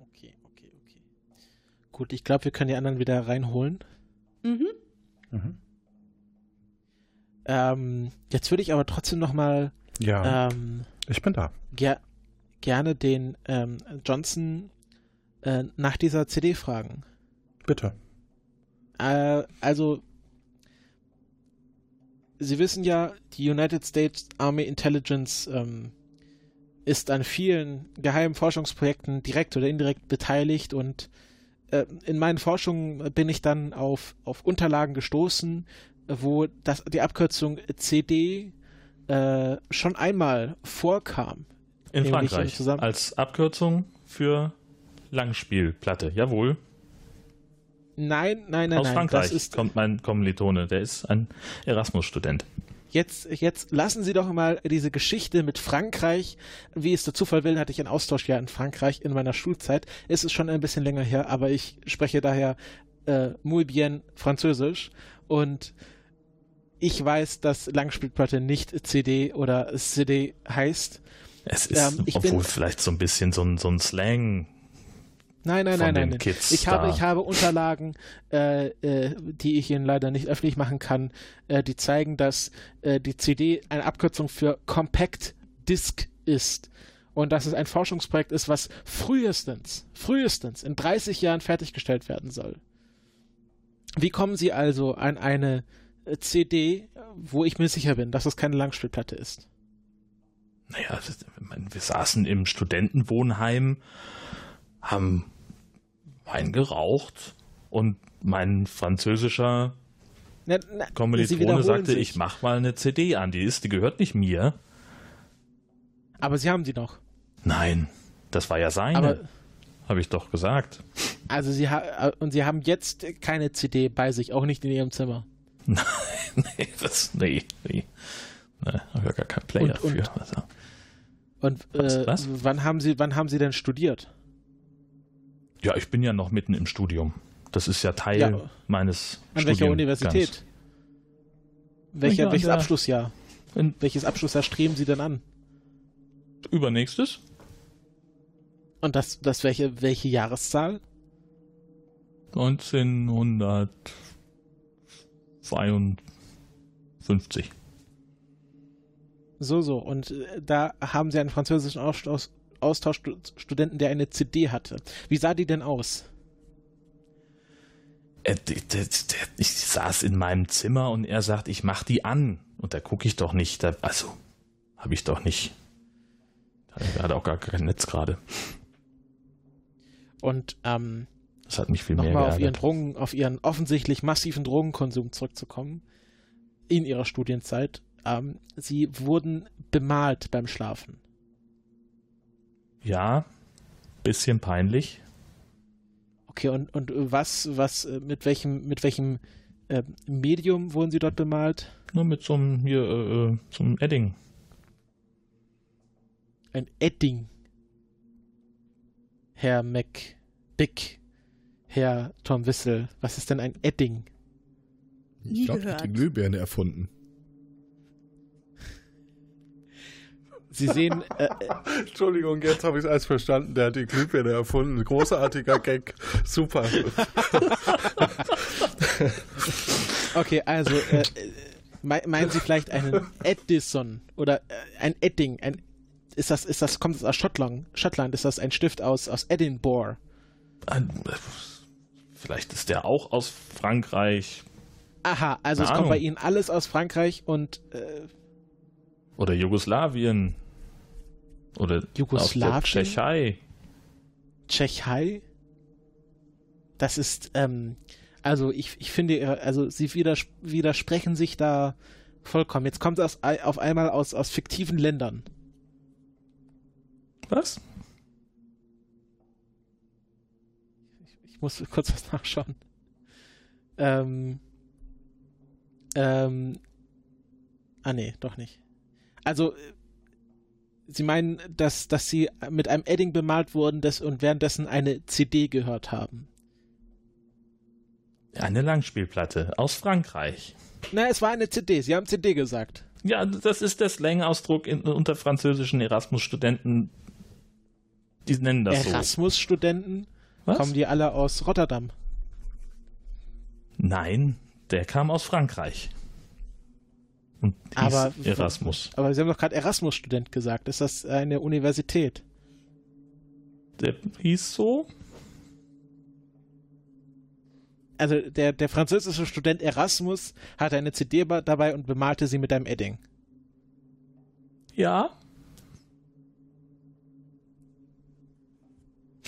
Okay, okay, okay. Gut, ich glaube, wir können die anderen wieder reinholen. Mhm. Ähm, jetzt würde ich aber trotzdem noch mal Ja, ähm, ich bin da. ger gerne den ähm, Johnson äh, nach dieser CD fragen. Bitte. Äh, also, Sie wissen ja, die United States Army Intelligence ähm, ist an vielen geheimen Forschungsprojekten direkt oder indirekt beteiligt und äh, in meinen Forschungen bin ich dann auf, auf Unterlagen gestoßen, wo das, die Abkürzung CD äh, schon einmal vorkam. In Frankreich. Als Abkürzung für Langspielplatte. Jawohl. Nein, nein, nein, Aus nein. Frankreich Das ist, kommt mein Kommilitone. Der ist ein Erasmus-Student. Jetzt, jetzt lassen Sie doch mal diese Geschichte mit Frankreich. Wie es der Zufall will, hatte ich einen Austausch ja in Frankreich in meiner Schulzeit. Es ist schon ein bisschen länger her, aber ich spreche daher äh, muy bien Französisch und ich weiß, dass Langspielplatte nicht CD oder CD heißt. Es ist, Ähm, ich obwohl bin- vielleicht so ein bisschen so ein, so ein Slang. Nein, nein, nein, nein. Kids ich habe, ich habe Unterlagen, äh, äh, die ich Ihnen leider nicht öffentlich machen kann, äh, die zeigen, dass äh, die CD eine Abkürzung für Compact Disc ist. Und dass es ein Forschungsprojekt ist, was frühestens, frühestens in 30 Jahren fertiggestellt werden soll. Wie kommen Sie also an eine äh, CD, wo ich mir sicher bin, dass es keine Langspielplatte ist? Naja, wir saßen im Studentenwohnheim, haben Wein geraucht und mein französischer Na, na, Kommilitone sagte, sich. ich mach mal eine CD an. Die ist, die gehört nicht mir. Aber Sie haben sie noch. Nein, das war ja seine. Aber Habe ich doch gesagt. Also sie ha und sie haben jetzt keine CD bei sich, auch nicht in ihrem Zimmer. nee, das, nee, nee. Nee, habe ja gar keinen Player Und- und- für. Also, Und äh, was? wann haben sie wann haben sie denn studiert? Ja, ich bin ja noch mitten im Studium. Das ist ja Teil Ja. meines An welcher. Universität? Welcher, welches Abschlussjahr? In- Welches Abschlussjahr streben Sie denn an? Übernächstes? Und das, das welche, welche Jahreszahl? 1952. So, so. Und äh, da haben Sie einen französischen Austausch, Austauschstudenten, der eine CD hatte. Wie sah die denn aus? Äh, Ich saß in meinem Zimmer und er sagt, ich mach die an. Und da gucke ich doch nicht. Da, also, habe ich doch nicht. Er hat auch gar kein Netz gerade. Und ähm, Das hat mich viel mehr nochmal auf ihren. Drogen, auf ihren offensichtlich massiven Drogenkonsum zurückzukommen in ihrer Studienzeit. Ähm, sie wurden bemalt beim Schlafen. Ja, bisschen peinlich. Okay, und, und was, was, äh, mit welchem, mit welchem äh, Medium wurden sie dort bemalt? Nur mit so einem, hier, äh, äh, so einem Edding. Ein Edding. Herr McBick, Herr Tom Wissel, was ist denn ein Edding? Ich glaube, habe die Glühbirne erfunden. Sie sehen, äh, Entschuldigung, jetzt habe ich es alles verstanden. Der hat die Glühbirne erfunden. Großartiger Gag. Super. okay, also, äh, äh, mei- meinen Sie vielleicht einen Edison oder äh, ein Edding? Ein, ist das, ist das, kommt das aus Schottland? Schottland, ist das ein Stift aus, aus Edinburgh? Ein- äh, Vielleicht ist der auch aus Frankreich Aha, also Keine es kommt Ahnung. bei Ihnen alles aus Frankreich und äh, oder Jugoslawien. Oder Jugoslawien? Tschechei. Tschechei? Das ist, ähm, also ich, ich finde, Ihre- also Sie widers widersprechen sich da vollkommen. Jetzt kommt es auf einmal aus, aus fiktiven Ländern. Was? Ich muss kurz was nachschauen. Ähm, ähm, ah nee, doch nicht. Also, äh, Sie meinen, dass, dass Sie mit einem Edding bemalt wurden des, und währenddessen eine CD gehört haben. Eine Langspielplatte aus Frankreich. Na, es war eine CD. Sie haben CD gesagt. Ja, das ist der Slang-Ausdruck unter französischen Erasmus-Studenten. Die nennen das so. Erasmus-Studenten? Was? Kommen die alle aus Rotterdam? Nein, der kam aus Frankreich. Und Aber- Erasmus. Aber Sie haben doch gerade Erasmus-Student gesagt. Ist das eine Universität? Der hieß so? Also der, der französische Student Erasmus hatte eine CD dabei und bemalte sie mit einem Edding. Ja.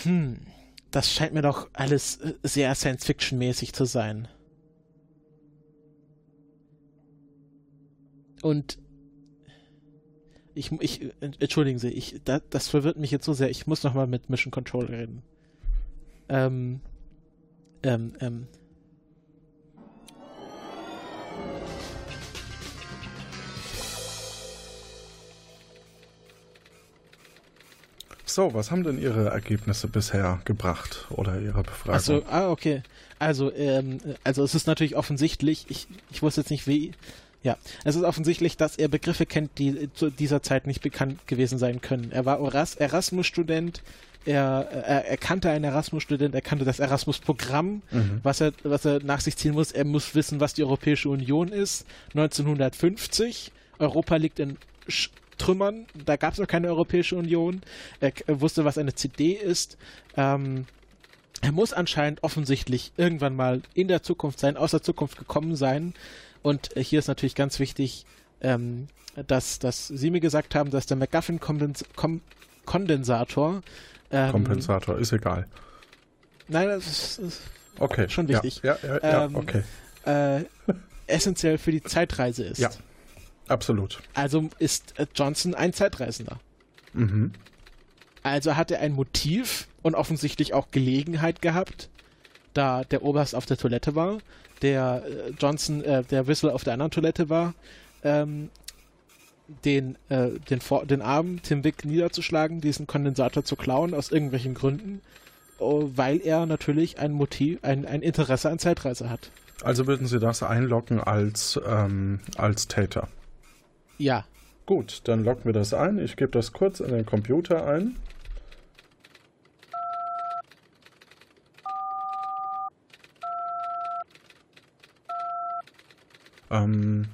Hm, das scheint mir doch alles äh, sehr Science-Fiction-mäßig zu sein. Und ich, ich entschuldigen Sie, ich, da, das verwirrt mich jetzt so sehr. Ich muss noch mal mit Mission Control reden. Ähm, ähm, ähm. So, was haben denn Ihre Ergebnisse bisher gebracht oder Ihre Befragung? Achso, ah, okay. Also, ähm, also es ist natürlich offensichtlich, ich, ich wusste jetzt nicht wie. Ja, es ist offensichtlich, dass er Begriffe kennt, die zu dieser Zeit nicht bekannt gewesen sein können. Er war Eras Erasmus-Student, er, er, er kannte einen Erasmus-Student, er kannte das Erasmus-Programm, Mhm. was, er, was er nach sich ziehen muss. Er muss wissen, was die Europäische Union ist. 1950, Europa liegt in Sch Trümmern, da gab es noch keine Europäische Union. Er, er wusste, was eine CD ist. Ähm, er muss anscheinend offensichtlich irgendwann mal in der Zukunft sein, aus der Zukunft gekommen sein. Und äh, hier ist natürlich ganz wichtig, ähm, dass, dass Sie mir gesagt haben, dass der McGuffin-Kondensator. Ähm, Kompensator, ist egal. Nein, das ist, ist Okay. schon wichtig. Ja, ja, ja, Ähm, okay. äh, essentiell für die Zeitreise ist. Ja, absolut. Also ist äh, Johnson ein Zeitreisender. Mhm. Also hat er ein Motiv und offensichtlich auch Gelegenheit gehabt, da der Oberst auf der Toilette war, der äh, Johnson, äh, der Whistle auf der anderen Toilette war, ähm, den, äh, den, Vor den armen Tim Wick niederzuschlagen, diesen Kondensator zu klauen, aus irgendwelchen Gründen, oh, weil er natürlich ein Motiv, ein, ein Interesse an Zeitreise hat. Also würden Sie das einloggen als, ähm, als Täter? Ja. Gut, dann loggen wir das ein. Ich gebe das kurz in den Computer ein. Ähm,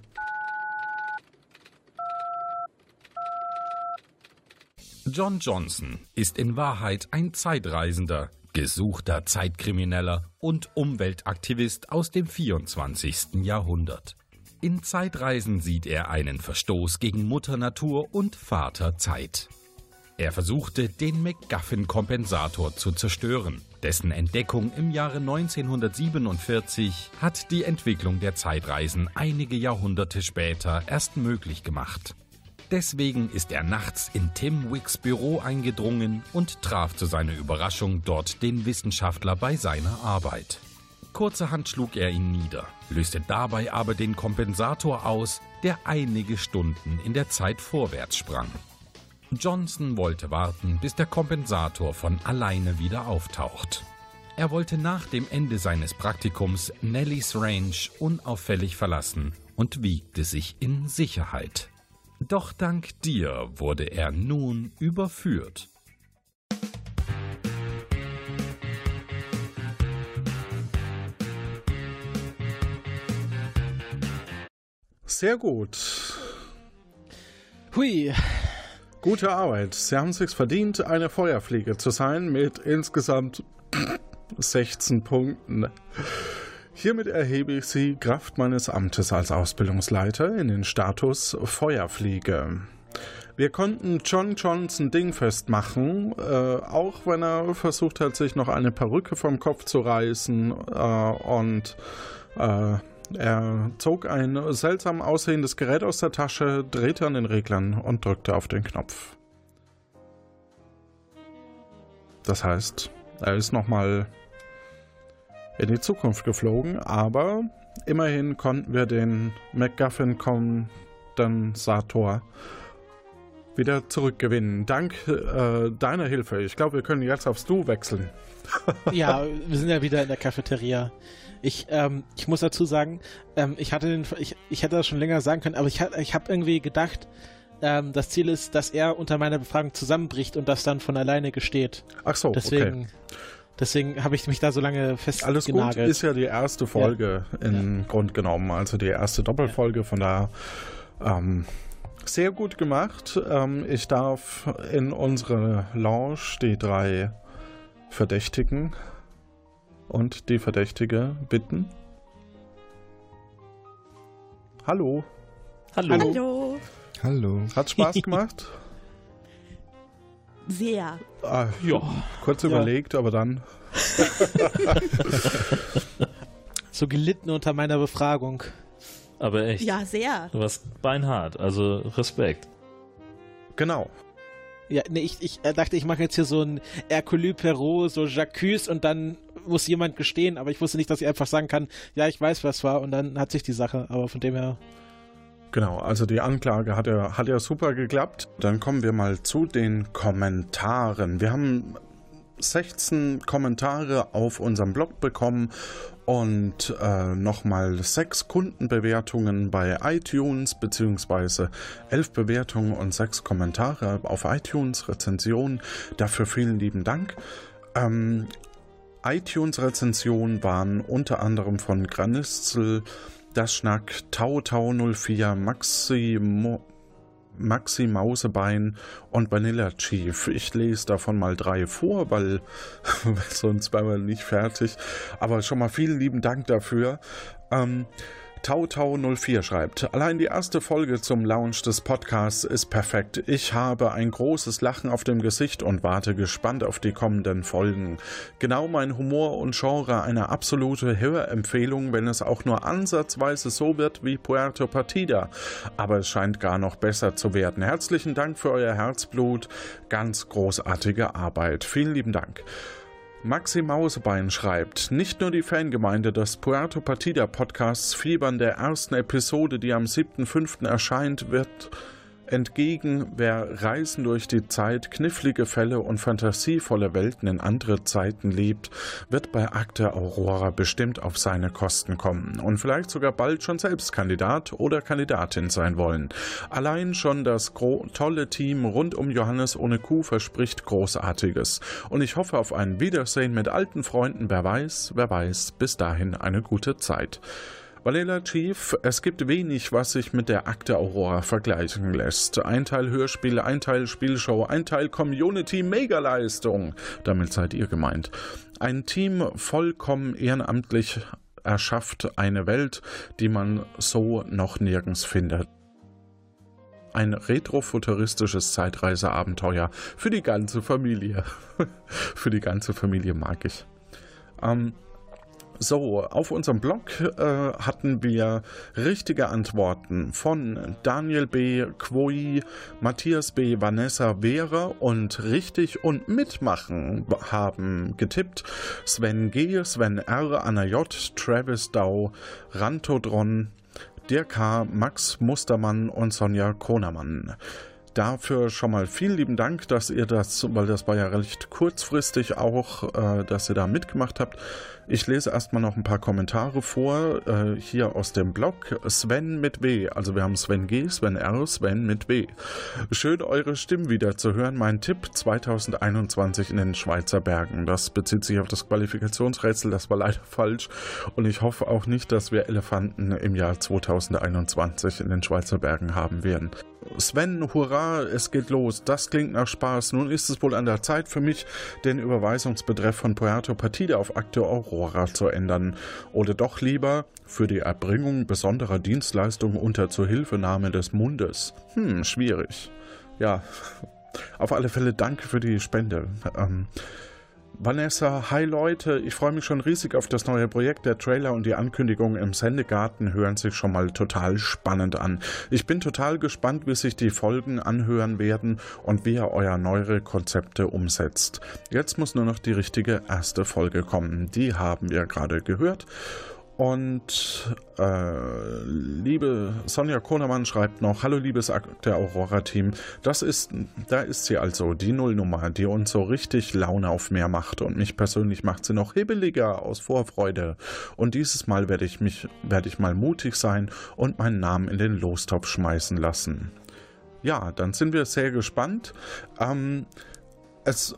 John Johnson ist in Wahrheit ein Zeitreisender, gesuchter Zeitkrimineller und Umweltaktivist aus dem 24. Jahrhundert. In Zeitreisen sieht er einen Verstoß gegen Mutter Natur und Vater Zeit. Er versuchte, den McGuffin-Kompensator zu zerstören. Dessen Entdeckung im Jahre 1947 hat die Entwicklung der Zeitreisen einige Jahrhunderte später erst möglich gemacht. Deswegen ist er nachts in Tim Wicks Büro eingedrungen und traf zu seiner Überraschung dort den Wissenschaftler bei seiner Arbeit. Kurzerhand schlug er ihn nieder, löste dabei aber den Kompensator aus, der einige Stunden in der Zeit vorwärts sprang. Johnson wollte warten, bis der Kompensator von alleine wieder auftaucht. Er wollte nach dem Ende seines Praktikums Nellys Range unauffällig verlassen und wiegte sich in Sicherheit. Doch dank dir wurde er nun überführt. sehr gut. Hui. Gute Arbeit. Sie haben es sich verdient, eine Feuerfliege zu sein mit insgesamt 16 Punkten. Hiermit erhebe ich Sie Kraft meines Amtes als Ausbildungsleiter in den Status Feuerfliege. Wir konnten John Johnson dingfest machen, äh, auch wenn er versucht hat, sich noch eine Perücke vom Kopf zu reißen äh, und äh, er zog ein seltsam aussehendes Gerät aus der Tasche, drehte an den Reglern und drückte auf den Knopf. Das heißt, er ist nochmal in die Zukunft geflogen, aber immerhin konnten wir den MacGuffin-Kondensator wieder zurückgewinnen. Dank äh, deiner Hilfe. Ich glaube, wir können jetzt aufs Du wechseln. ja, wir sind ja wieder in der Cafeteria. Ich, ähm, ich muss dazu sagen, ähm, ich hatte den, ich, ich hätte das schon länger sagen können, aber ich, ich habe irgendwie gedacht, ähm, das Ziel ist, dass er unter meiner Befragung zusammenbricht und das dann von alleine gesteht. Ach so, deswegen, okay. Deswegen habe ich mich da so lange festgenagelt. Alles gut, ist ja die erste Folge ja. im ja. Grund genommen, also die erste Doppelfolge, von da Ähm, sehr gut gemacht. Ähm, ich darf in unsere Lounge die drei Verdächtigen und die Verdächtige bitten. Hallo. Hallo. Hallo. Hallo. Hat Spaß gemacht? Sehr. Ah, Ja. Kurz Ja. überlegt, aber dann. So gelitten unter meiner Befragung. Aber echt. Ja, sehr. Du warst beinhart, also Respekt. Genau. Ja, nee, ich, ich dachte, ich mache jetzt hier so ein Hercule Perrault, so Jacques und dann muss jemand gestehen, aber ich wusste nicht, dass ich einfach sagen kann, ja, ich weiß, was war und dann hat sich die Sache, aber von dem her. Genau, also die Anklage hat ja, hat ja super geklappt. Dann kommen wir mal zu den Kommentaren. Wir haben 16 Kommentare auf unserem Blog bekommen und äh, nochmal sechs Kundenbewertungen bei iTunes, beziehungsweise elf Bewertungen und sechs Kommentare auf iTunes, Rezensionen. Dafür vielen lieben Dank. Ähm, iTunes-Rezensionen waren unter anderem von Granitzel, das Schnack, Tau Tau 04, Maxi, Mo, Maxi Mausebein und Vanilla Chief. Ich lese davon mal drei vor, weil sonst wären wir nicht fertig. Aber schon mal vielen lieben Dank dafür. Ähm, Tau Tau 04 schreibt, allein die erste Folge zum Launch des Podcasts ist perfekt. Ich habe ein großes Lachen auf dem Gesicht und warte gespannt auf die kommenden Folgen. Genau mein Humor und Genre eine absolute Hörempfehlung, wenn es auch nur ansatzweise so wird wie Puerto Partida. Aber es scheint gar noch besser zu werden. Herzlichen Dank für euer Herzblut. Ganz großartige Arbeit. Vielen lieben Dank. Maxi Mausebein schreibt, nicht nur die Fangemeinde des Puerto Partida Podcasts fiebern der ersten Episode, die am 7.5. erscheint, wird entgegen, wer Reisen durch die Zeit, knifflige Fälle und fantasievolle Welten in andere Zeiten liebt, wird bei Akte Aurora bestimmt auf seine Kosten kommen und vielleicht sogar bald schon selbst Kandidat oder Kandidatin sein wollen. Allein schon das tolle Team rund um Johannes ohne Kuh verspricht Großartiges und ich hoffe auf ein Wiedersehen mit alten Freunden, wer weiß, wer weiß, bis dahin eine gute Zeit. Valela Chief, es gibt wenig, was sich mit der Akte Aurora vergleichen lässt. Ein Teil Hörspiel, ein Teil Spielshow, ein Teil Community, Megaleistung. Damit seid ihr gemeint. Ein Team vollkommen ehrenamtlich erschafft eine Welt, die man so noch nirgends findet. Ein retrofuturistisches Zeitreiseabenteuer für die ganze Familie. für die ganze Familie mag ich. Ähm, so, auf unserem Blog äh, hatten wir richtige Antworten von Daniel B., Quoi, Matthias B., Vanessa Vera und richtig und mitmachen haben getippt Sven G., Sven R., Anna J., Travis Dau, Rantodron, Dirk H., Max Mustermann und Sonja Kronermann. Dafür schon mal vielen lieben Dank, dass ihr das, weil das war ja recht kurzfristig auch, äh, dass ihr da mitgemacht habt. Ich lese erstmal noch ein paar Kommentare vor, äh, hier aus dem Blog. Sven mit W, also wir haben Sven G, Sven R, Sven mit W. Schön eure Stimmen wieder zu hören. Mein Tipp 2021 in den Schweizer Bergen. Das bezieht sich auf das Qualifikationsrätsel, das war leider falsch. Und ich hoffe auch nicht, dass wir Elefanten im Jahr 2021 in den Schweizer Bergen haben werden. Sven, hurra, es geht los. Das klingt nach Spaß. Nun ist es wohl an der Zeit für mich, den Überweisungsbetreff von Puerto Partida auf Akte Aurora zu ändern. Oder doch lieber für die Erbringung besonderer Dienstleistungen unter Zuhilfenahme des Mundes. Hm, schwierig. Ja, auf alle Fälle danke für die Spende. Ähm, Vanessa, hi Leute, ich freue mich schon riesig auf das neue Projekt. Der Trailer und die Ankündigung im Sendegarten hören sich schon mal total spannend an. Ich bin total gespannt, wie sich die Folgen anhören werden und wie ihr euer neuere Konzepte umsetzt. Jetzt muss nur noch die richtige erste Folge kommen. Die haben wir gerade gehört. Und äh, liebe Sonja Kohnermann schreibt noch, hallo liebes der Aurora-Team, das ist, da ist sie also, die Nullnummer, die uns so richtig Laune auf mehr macht und mich persönlich macht sie noch hibbeliger aus Vorfreude. Und dieses Mal werde ich mich, werde ich mal mutig sein und meinen Namen in den Lostopf schmeißen lassen. Ja, dann sind wir sehr gespannt. Ähm, es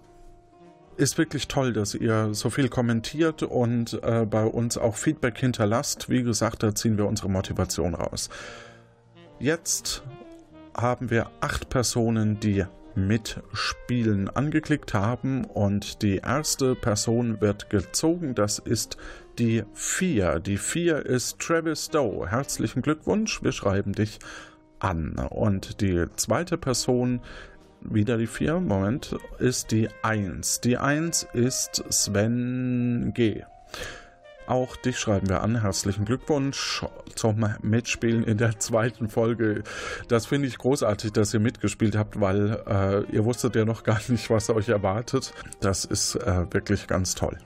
ist wirklich toll, dass ihr so viel kommentiert und äh, bei uns auch Feedback hinterlasst. Wie gesagt, da ziehen wir unsere Motivation raus. Jetzt haben wir acht Personen, die Mitspielen angeklickt haben und die erste Person wird gezogen. Das ist die 4. Die 4 ist Travis Doe. Herzlichen Glückwunsch, wir schreiben dich an. Und die zweite Person, wieder die 4, Moment, ist die 1. Die 1 ist Sven G. Auch dich schreiben wir an. Herzlichen Glückwunsch zum Mitspielen in der zweiten Folge. Das finde ich großartig, dass ihr mitgespielt habt, weil äh, ihr wusstet ja noch gar nicht, was euch erwartet. Das ist äh, wirklich ganz toll.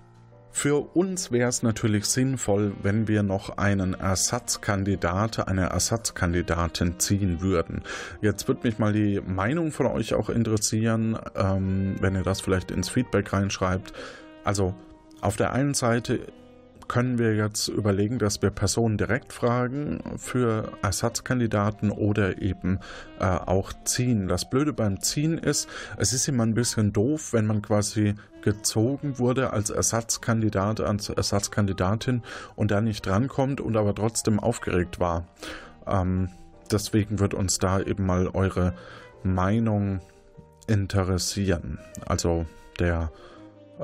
Für uns wäre es natürlich sinnvoll, wenn wir noch einen Ersatzkandidat, eine Ersatzkandidatin ziehen würden. Jetzt würde mich mal die Meinung von euch auch interessieren, ähm, wenn ihr das vielleicht ins Feedback reinschreibt. Also auf der einen Seite können wir jetzt überlegen, dass wir Personen direkt fragen für Ersatzkandidaten oder eben äh, auch ziehen. Das Blöde beim Ziehen ist, es ist immer ein bisschen doof, wenn man quasi gezogen wurde als Ersatzkandidat, als Ersatzkandidatin und da nicht drankommt und aber trotzdem aufgeregt war. Ähm, deswegen wird uns da eben mal eure Meinung interessieren. Also der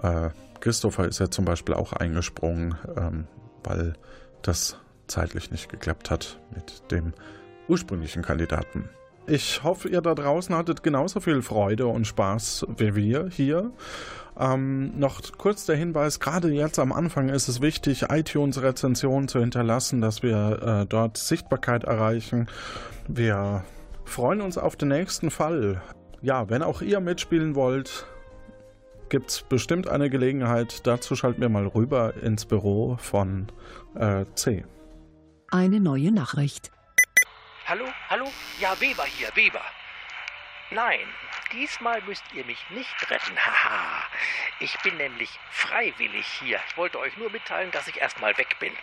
äh, Christopher ist ja zum Beispiel auch eingesprungen, ähm, weil das zeitlich nicht geklappt hat mit dem ursprünglichen Kandidaten. Ich hoffe, ihr da draußen hattet genauso viel Freude und Spaß wie wir hier. Ähm, noch kurz der Hinweis, gerade jetzt am Anfang ist es wichtig, iTunes-Rezensionen zu hinterlassen, dass wir äh, dort Sichtbarkeit erreichen. Wir freuen uns auf den nächsten Fall. Ja, wenn auch ihr mitspielen wollt, gibt es bestimmt eine Gelegenheit. Dazu schalten wir mal rüber ins Büro von äh, C. Eine neue Nachricht. Hallo, hallo? Ja, Weber hier, Weber. Nein, diesmal müsst ihr mich nicht retten. Haha. Ich bin nämlich freiwillig hier. Ich wollte euch nur mitteilen, dass ich erstmal weg bin.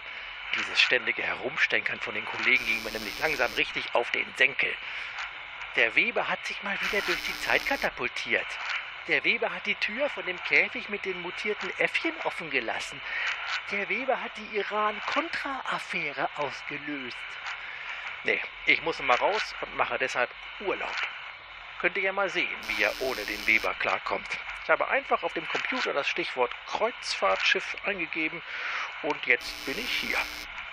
Dieses ständige Herumstenkern von den Kollegen ging mir nämlich langsam richtig auf den Senkel. Der Weber hat sich mal wieder durch die Zeit katapultiert. Der Weber hat die Tür von dem Käfig mit den mutierten Äffchen offen gelassen. Der Weber hat die Iran-Contra-Affäre ausgelöst. Nee, ich muss mal raus und mache deshalb Urlaub. Könnt ihr ja mal sehen, wie er ohne den Weber klarkommt. Ich habe einfach auf dem Computer das Stichwort Kreuzfahrtschiff eingegeben und jetzt bin ich hier.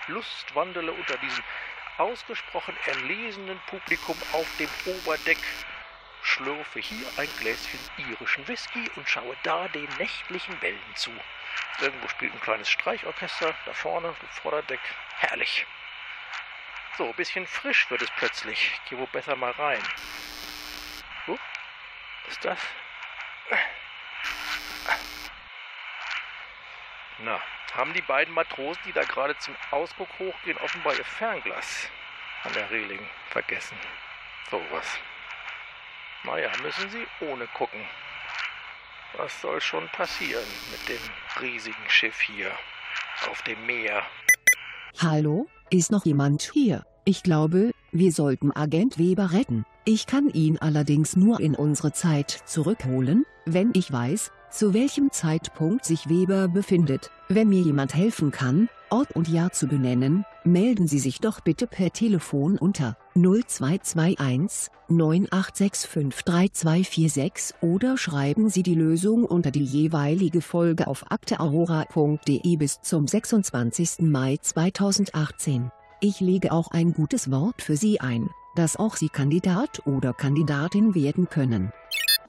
Lustwandele unter diesem ausgesprochen erlesenen Publikum auf dem Oberdeck schlürfe hier ein Gläschen irischen Whisky und schaue da den nächtlichen Wellen zu. Irgendwo spielt ein kleines Streichorchester, da vorne, dem Vorderdeck. Herrlich. So, ein bisschen frisch wird es plötzlich. Ich gehe wohl besser mal rein. Ist das? Na, haben die beiden Matrosen, die da gerade zum Ausguck hochgehen, offenbar ihr Fernglas an der Reling vergessen. So was. Naja, müssen sie ohne gucken. Was soll schon passieren mit dem riesigen Schiff hier auf dem Meer? Hallo, ist noch jemand hier? Ich glaube, wir sollten Agent Weber retten. Ich kann ihn allerdings nur in unsere Zeit zurückholen, wenn ich weiß, zu welchem Zeitpunkt sich Weber befindet. Wenn mir jemand helfen kann, Ort und Jahr zu benennen, melden Sie sich doch bitte per Telefon unter 0221 9865 3246 oder schreiben Sie die Lösung unter die jeweilige Folge auf akteaurora.de bis zum 26. Mai 2018. Ich lege auch ein gutes Wort für Sie ein, dass auch Sie Kandidat oder Kandidatin werden können.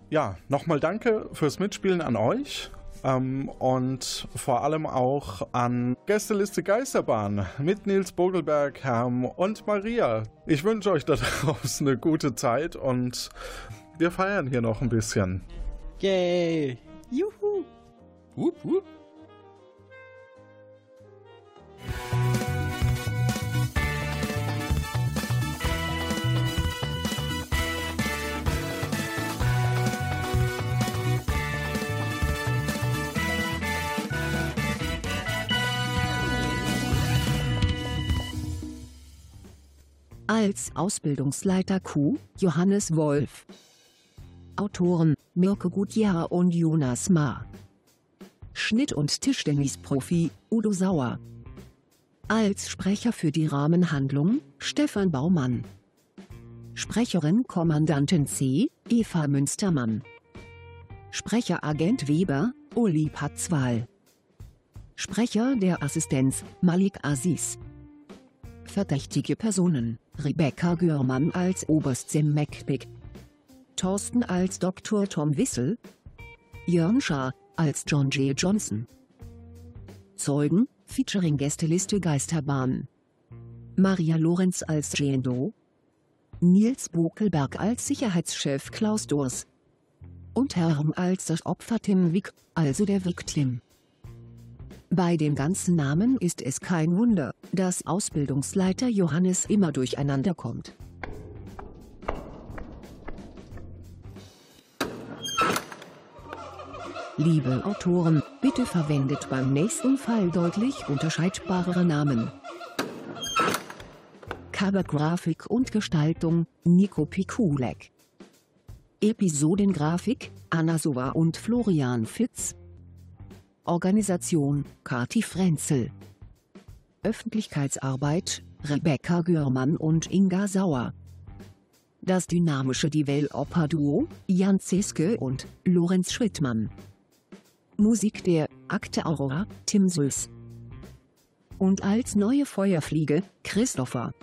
Ja, nochmal danke fürs Mitspielen an euch. Ähm, und vor allem auch an Gästeliste Geisterbahn mit Nils Bogelberg, Herm und Maria. Ich wünsche euch da draußen eine gute Zeit und wir feiern hier noch ein bisschen. Yay! Juhu! Wup, wup. Als Ausbildungsleiter Q, Johannes Wolf. Autoren, Mirko Gutjahr und Jonas Ma. Schnitt- und Tischtennisprofi, Udo Sauer. Als Sprecher für die Rahmenhandlung, Stefan Baumann. Sprecherin Kommandantin C, Eva Münstermann. Sprecher Agent Weber, Uli Patzwal. Sprecher der Assistenz, Malik Aziz. Verdächtige Personen, Rebecca Görmann als Oberst Sim McPick. Thorsten als Dr. Tom Wissel. Jörn Schaar als John J. Johnson. Zeugen, featuring Gästeliste Geisterbahn. Maria Lorenz als Jane Doe. Nils Bokelberg als Sicherheitschef Klaus Dors. Und Herm als das Opfer Tim Wick, also der Victim. Bei den ganzen Namen ist es kein Wunder, dass Ausbildungsleiter Johannes immer durcheinander kommt. Liebe Autoren, bitte verwendet beim nächsten Fall deutlich unterscheidbarere Namen. Covergrafik und Gestaltung, Nico Pikulek. Episodengrafik, Anna Sova und Florian Fitz. Organisation, Kati Frenzel. Öffentlichkeitsarbeit, Rebecca Görmann und Inga Sauer. Das dynamische Developer-Duo, Jan Zeske und Lorenz Schrittmann. Musik der Akte Aurora, Tim Süß. Und als neue Feuerfliege, Christopher.